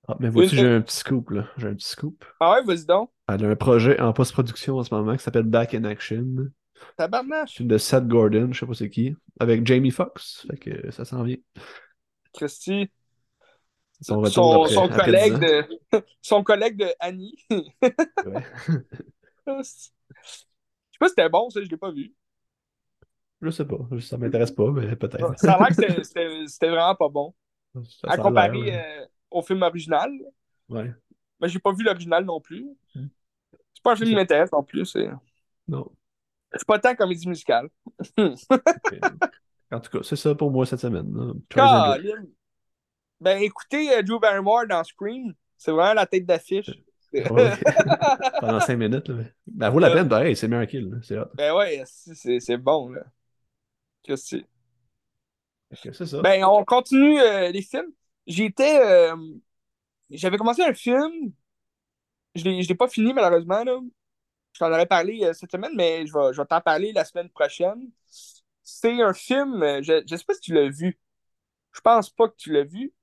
Ah, mais voici, j'ai un petit scoop, là. J'ai un petit scoop. Ah ouais, vas-y donc. Elle a un projet en post-production en ce moment qui s'appelle Back in Action. Tabarnache. De Seth Gordon, je sais pas c'est qui, avec Jamie Foxx. Fait que ça s'en vient. Christy. Son retour Son, après, son après collègue 10 ans. de, son collègue de Annie. Ouais. Je sais pas si c'était bon, ça, je l'ai pas vu. Je sais pas, ça m'intéresse pas, mais peut-être. Ça a l'air que c'était- vraiment pas bon. Ça À comparer euh, au film original. ouais. Mais j'ai pas vu l'original non plus. Hmm. C'est pas un film qui m'intéresse en plus. Non. c'est pas tant comédie musicale. En tout cas, c'est ça pour moi cette semaine. Colin. Ben écoutez, euh, Drew Barrymore dans Scream, c'est vraiment la tête d'affiche. Ouais. Pendant cinq minutes. Là. Ben, vaut la Euh. peine, pareil, c'est Miracle. C'est ben ouais, c'est bon, là. Qu'est-ce que c'est? Que C'est ça. Ben, on continue euh, les films. J'étais. euh, J'avais commencé un film. Je je l'ai pas fini, malheureusement. Là. Je t'en aurais parlé euh, cette semaine, mais je vais, je vais t'en parler la semaine prochaine. C'est un film. Je, je sais pas si tu l'as vu. Je pense pas que tu l'as vu.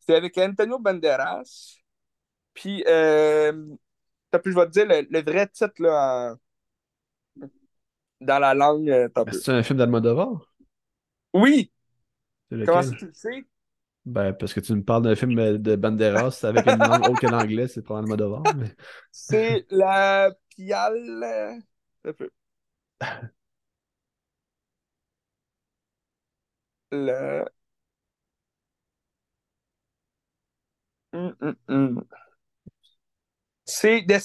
C'est avec Antonio Banderas. Puis, euh, t'as pu, je vais te dire le, le vrai titre là, en- dans la langue. euh, c'est un film d'Almodovar? Oui! Comment tu le sais? Ben, parce que tu me parles d'un film euh, de Banderas avec une langue autre que l'anglais, c'est pour Almodovar. Mais... C'est la piale. euh, un peu. Le. Hum, hum. C'est des...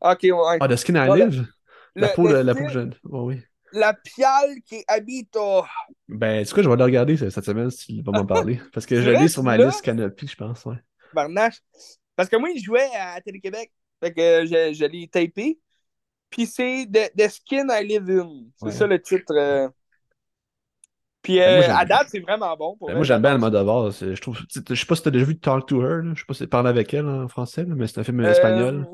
Ok, ouais. Ah, The Skin I. Live? La Le- peau, le la peau jeune. oui. La piale qui habite au. Ben, c'est quoi, je vais le regarder cette semaine si tu vas m'en parler. Parce que je l'ai sur ma tu liste Canopy, je pense. Ouais. Barnache. Parce que moi, il jouait à Télé-Québec. Fait que je, je l'ai tapé. Puis c'est The, The Skin I Live In. C'est Ouais. ça le titre. euh. Puis Ben, moi, euh, j'aime- à date, c'est vraiment bon. Pour Ben, moi, j'aime bien. Almodovar. Je trouve, tu sais, je sais pas si t'as déjà vu Talk to Her. là. Je sais pas si parle avec elle en français, là, mais c'est un film Euh, espagnol.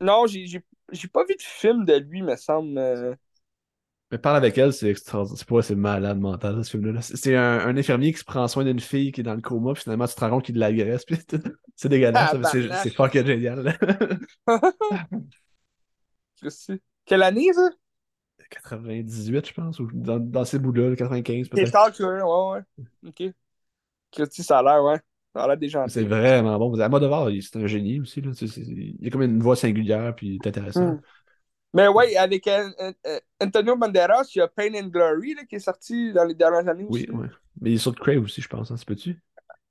non, j'ai j'ai- pas vu de film de lui, me semble. euh. Mais parle avec elle, c'est extraordinaire. C'est pas, c'est malade mental, ce film-là. là. C'est c'est un, un infirmier qui se prend soin d'une fille qui est dans le coma, puis finalement, tu te rends compte qu'il l'agresse. puis. C'est dégueulasse, Ah, c'est c'est fucking génial. c'est? Quelle année, ça? 98, je pense, ou dans, dans ces bouts-là, le 95 C'est peut-être. Her, ouais, ouais. Ok. Christy, ça a l'air, ouais. Ça a l'air des gens. C'est vraiment bon. Almodovar, il- c'est un génie aussi. Là. C'est- Il a comme une voix singulière, puis il est intéressant. Hmm. Mais ouais, avec euh, euh, euh, Antonio Banderas, il y a Pain and Glory là, qui est sorti dans les dernières années Oui, aussi. oui. Mais il est sur Crave aussi, je pense. Hein, ça peut-tu?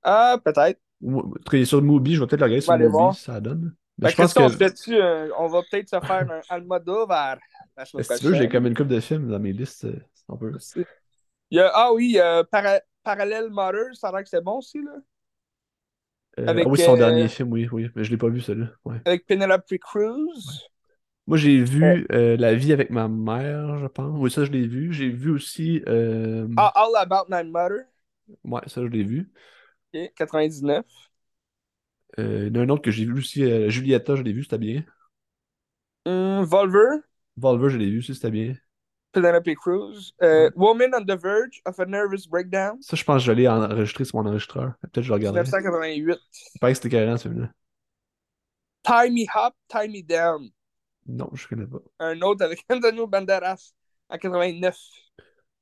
Ah, peut-être. Il est sur Mubi, je vais peut-être le regarder sur. Mubi, ça donne. Je pense que, on, se fait-tu, on va peut-être se faire un Almodovar si tu veux, j'ai comme une couple de films dans mes listes. On peut. Il y a, ah oui, Parallel Mothers, ça a l'air que c'est bon aussi, là. Euh, Avec, ah oui, son euh, dernier film, oui, oui. Mais je l'ai pas vu, celui-là. Ouais. Avec Penelope Cruz. Moi, j'ai vu euh, La vie avec ma mère, je pense. Oui, ça, je l'ai vu. J'ai vu aussi. euh, Ah, All About My Mother, Ouais, ça, je l'ai vu. ok, 99. Euh, il y en a un autre que j'ai vu aussi. Julietta, je l'ai vu, c'était bien. Hum, Volver, Volver, je l'ai vu aussi, c'était bien. Penelope Cruz. Euh, Woman on the Verge of a Nervous Breakdown, Ça, je pense que je l'ai enregistré sur mon enregistreur. Peut-être que je le regarderai. 1988. Il paraît que c'était carrément, celui-là. Tie Me Up, Tie Me Down. Non, je connais pas. Un autre avec Antonio Banderas en 89.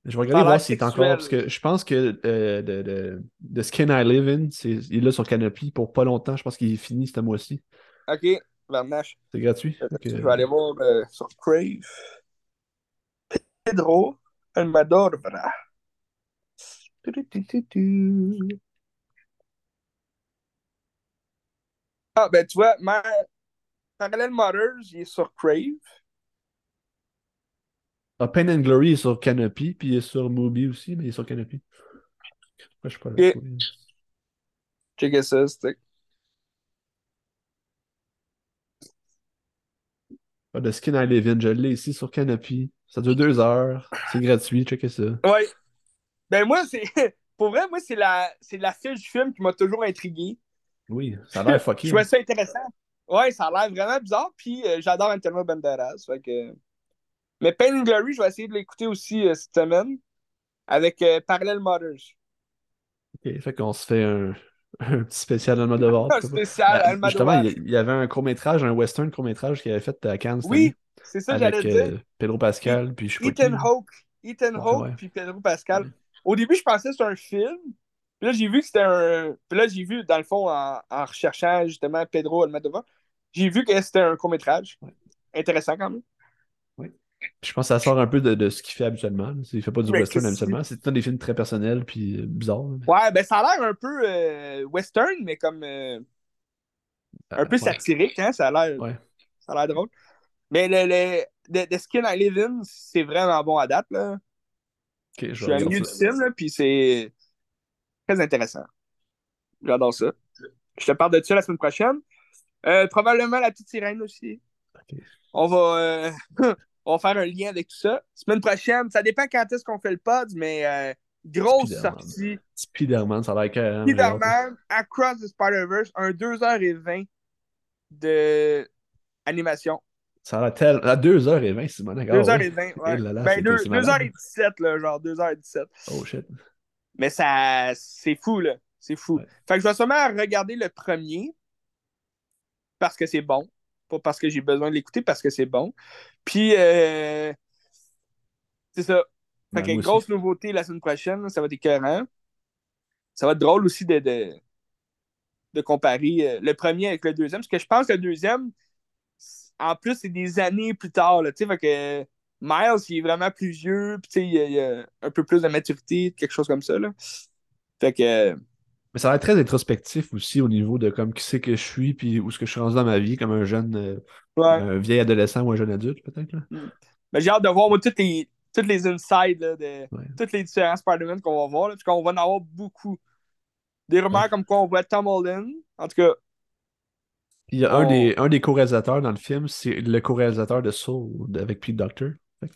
Je vais regarder voir s'il est encore. Parce que je pense que euh, de, de, de Skin I Live In, il est là sur Canopy pour pas longtemps. Je pense qu'il est fini ce mois-ci. Ok. C'est gratuit. Donc, Je vais aller voir euh, sur Crave. Pedro Almodovar. Ah, ben tu vois, ma... Parallel Mothers, il est sur Crave. ah, Pain and Glory est sur Canopy, puis il est sur Mubi aussi, mais il est sur Canopy. Pourquoi je suis pas là? Ça, c'était. Ah, de Skin I Live In, je l'ai ici sur Canopy. Ça dure deux heures. C'est gratuit, checkez ça. Ouais. Ben moi, c'est. Pour vrai, moi, c'est la... c'est la du film qui m'a toujours intrigué. Oui, ça a l'air Je fucké. trouvais ça intéressant. Ouais, ça a l'air vraiment bizarre. Puis euh, j'adore Antonio Banderas. Fait que... Mais Pain and Glory, je vais essayer de l'écouter aussi euh, cette semaine avec euh, Parallel Mothers. Ok, fait qu'on se fait un, un petit spécial Almodovar. Un spécial Ben, justement, Almodovar. il y- il y avait un court-métrage, un western court-métrage qu'il avait fait à Cannes Oui. C'est ça que j'allais dire. euh, Pedro Pascal, puis je sais Ethan. Hawke. Ethan Hawke ouais. puis Pedro Pascal. Ouais. Au début, je pensais que c'était un film. Puis là, j'ai vu que c'était un. Puis là, j'ai vu, dans le fond, en, en recherchant justement Pedro Almodovar, j'ai vu que c'était un court-métrage. Intéressant quand même. Puis je pense que ça sort un peu de, de ce qu'il fait habituellement. Il fait pas du Mais western habituellement. C'est temps des films très personnels puis euh, bizarres. là. Ouais, ben ça a l'air un peu euh, western, mais comme euh, un peu satirique, hein? Ça a l'air ça a l'air drôle. Mais le, le the, The Skin I Live In, c'est vraiment bon à date, là. Je suis un milieu du film, là, puis c'est très intéressant. J'adore ça. Je te parle de ça la semaine prochaine. Euh, probablement la petite sirène aussi. On va, euh, on va faire un lien avec tout ça. Semaine prochaine, ça dépend quand est-ce qu'on fait le pod, mais euh, grosse Spider-Man. sortie. Spider-Man, ça a l'air hâte. Spider-Man, Across the Spider-Verse, un 2h20 de animation. Ça a l'air tel... À 2h20, Simon. d'accord. 2h20, ouais. Eh là là, ben. 2h17, là, genre 2h17. Oh shit. Mais ça, c'est fou, là. C'est fou. Ouais. Fait que je vais sûrement regarder le premier parce que c'est bon. Pas parce que j'ai besoin de l'écouter, parce que c'est bon. Puis, euh, c'est ça. Fait Ben, que moi aussi. grosse nouveauté la semaine prochaine, ça va être écœurant. Ça va être drôle aussi de, de, de comparer euh, le premier avec le deuxième, parce que je pense que le deuxième, en plus, c'est des années plus tard, là, tu sais, fait que Miles, il est vraiment plus vieux, puis tu sais, il y a- il a un peu plus de maturité, quelque chose comme ça, là. Fait que, Mais ça a l'air très introspectif aussi au niveau de comme qui c'est que je suis puis où est-ce que je suis rendu dans ma vie comme un jeune euh, ouais. un vieil adolescent ou un jeune adulte peut-être. Mais j'ai hâte de voir, moi, toutes les, toutes les insides, là, de Ouais. tous les différents Spider-Man qu'on va voir, là, parce qu'on va en avoir beaucoup. Des rumeurs Ouais. comme quoi on voit Tom Holland. En tout cas, il y a un On- des un des co-réalisateurs dans le film, c'est le co-réalisateur de Soul avec Pete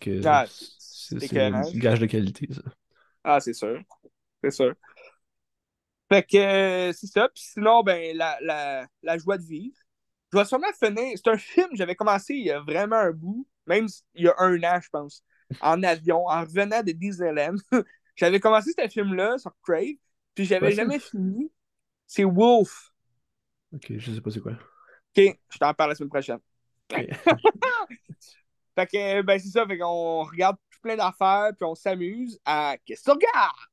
que Ah, c'est un gage de qualité ça. Ah, c'est sûr. C'est sûr. Fait que euh, c'est ça. Puis sinon, ben, la, la, la joie de vivre. Je vais sûrement finir. C'est un film j'avais commencé il y a vraiment un bout, même il y a un an, je pense, en avion, en revenant de Disneyland. j'avais commencé ce film-là sur Crave, puis j'avais Ouais, jamais fini. C'est Wolf. OK, je sais pas c'est quoi. OK, je t'en parle la semaine prochaine. Ok. Fait que, ben, c'est ça. Fait qu'on regarde plein d'affaires, puis on s'amuse à Qu'est-ce que tu regardes?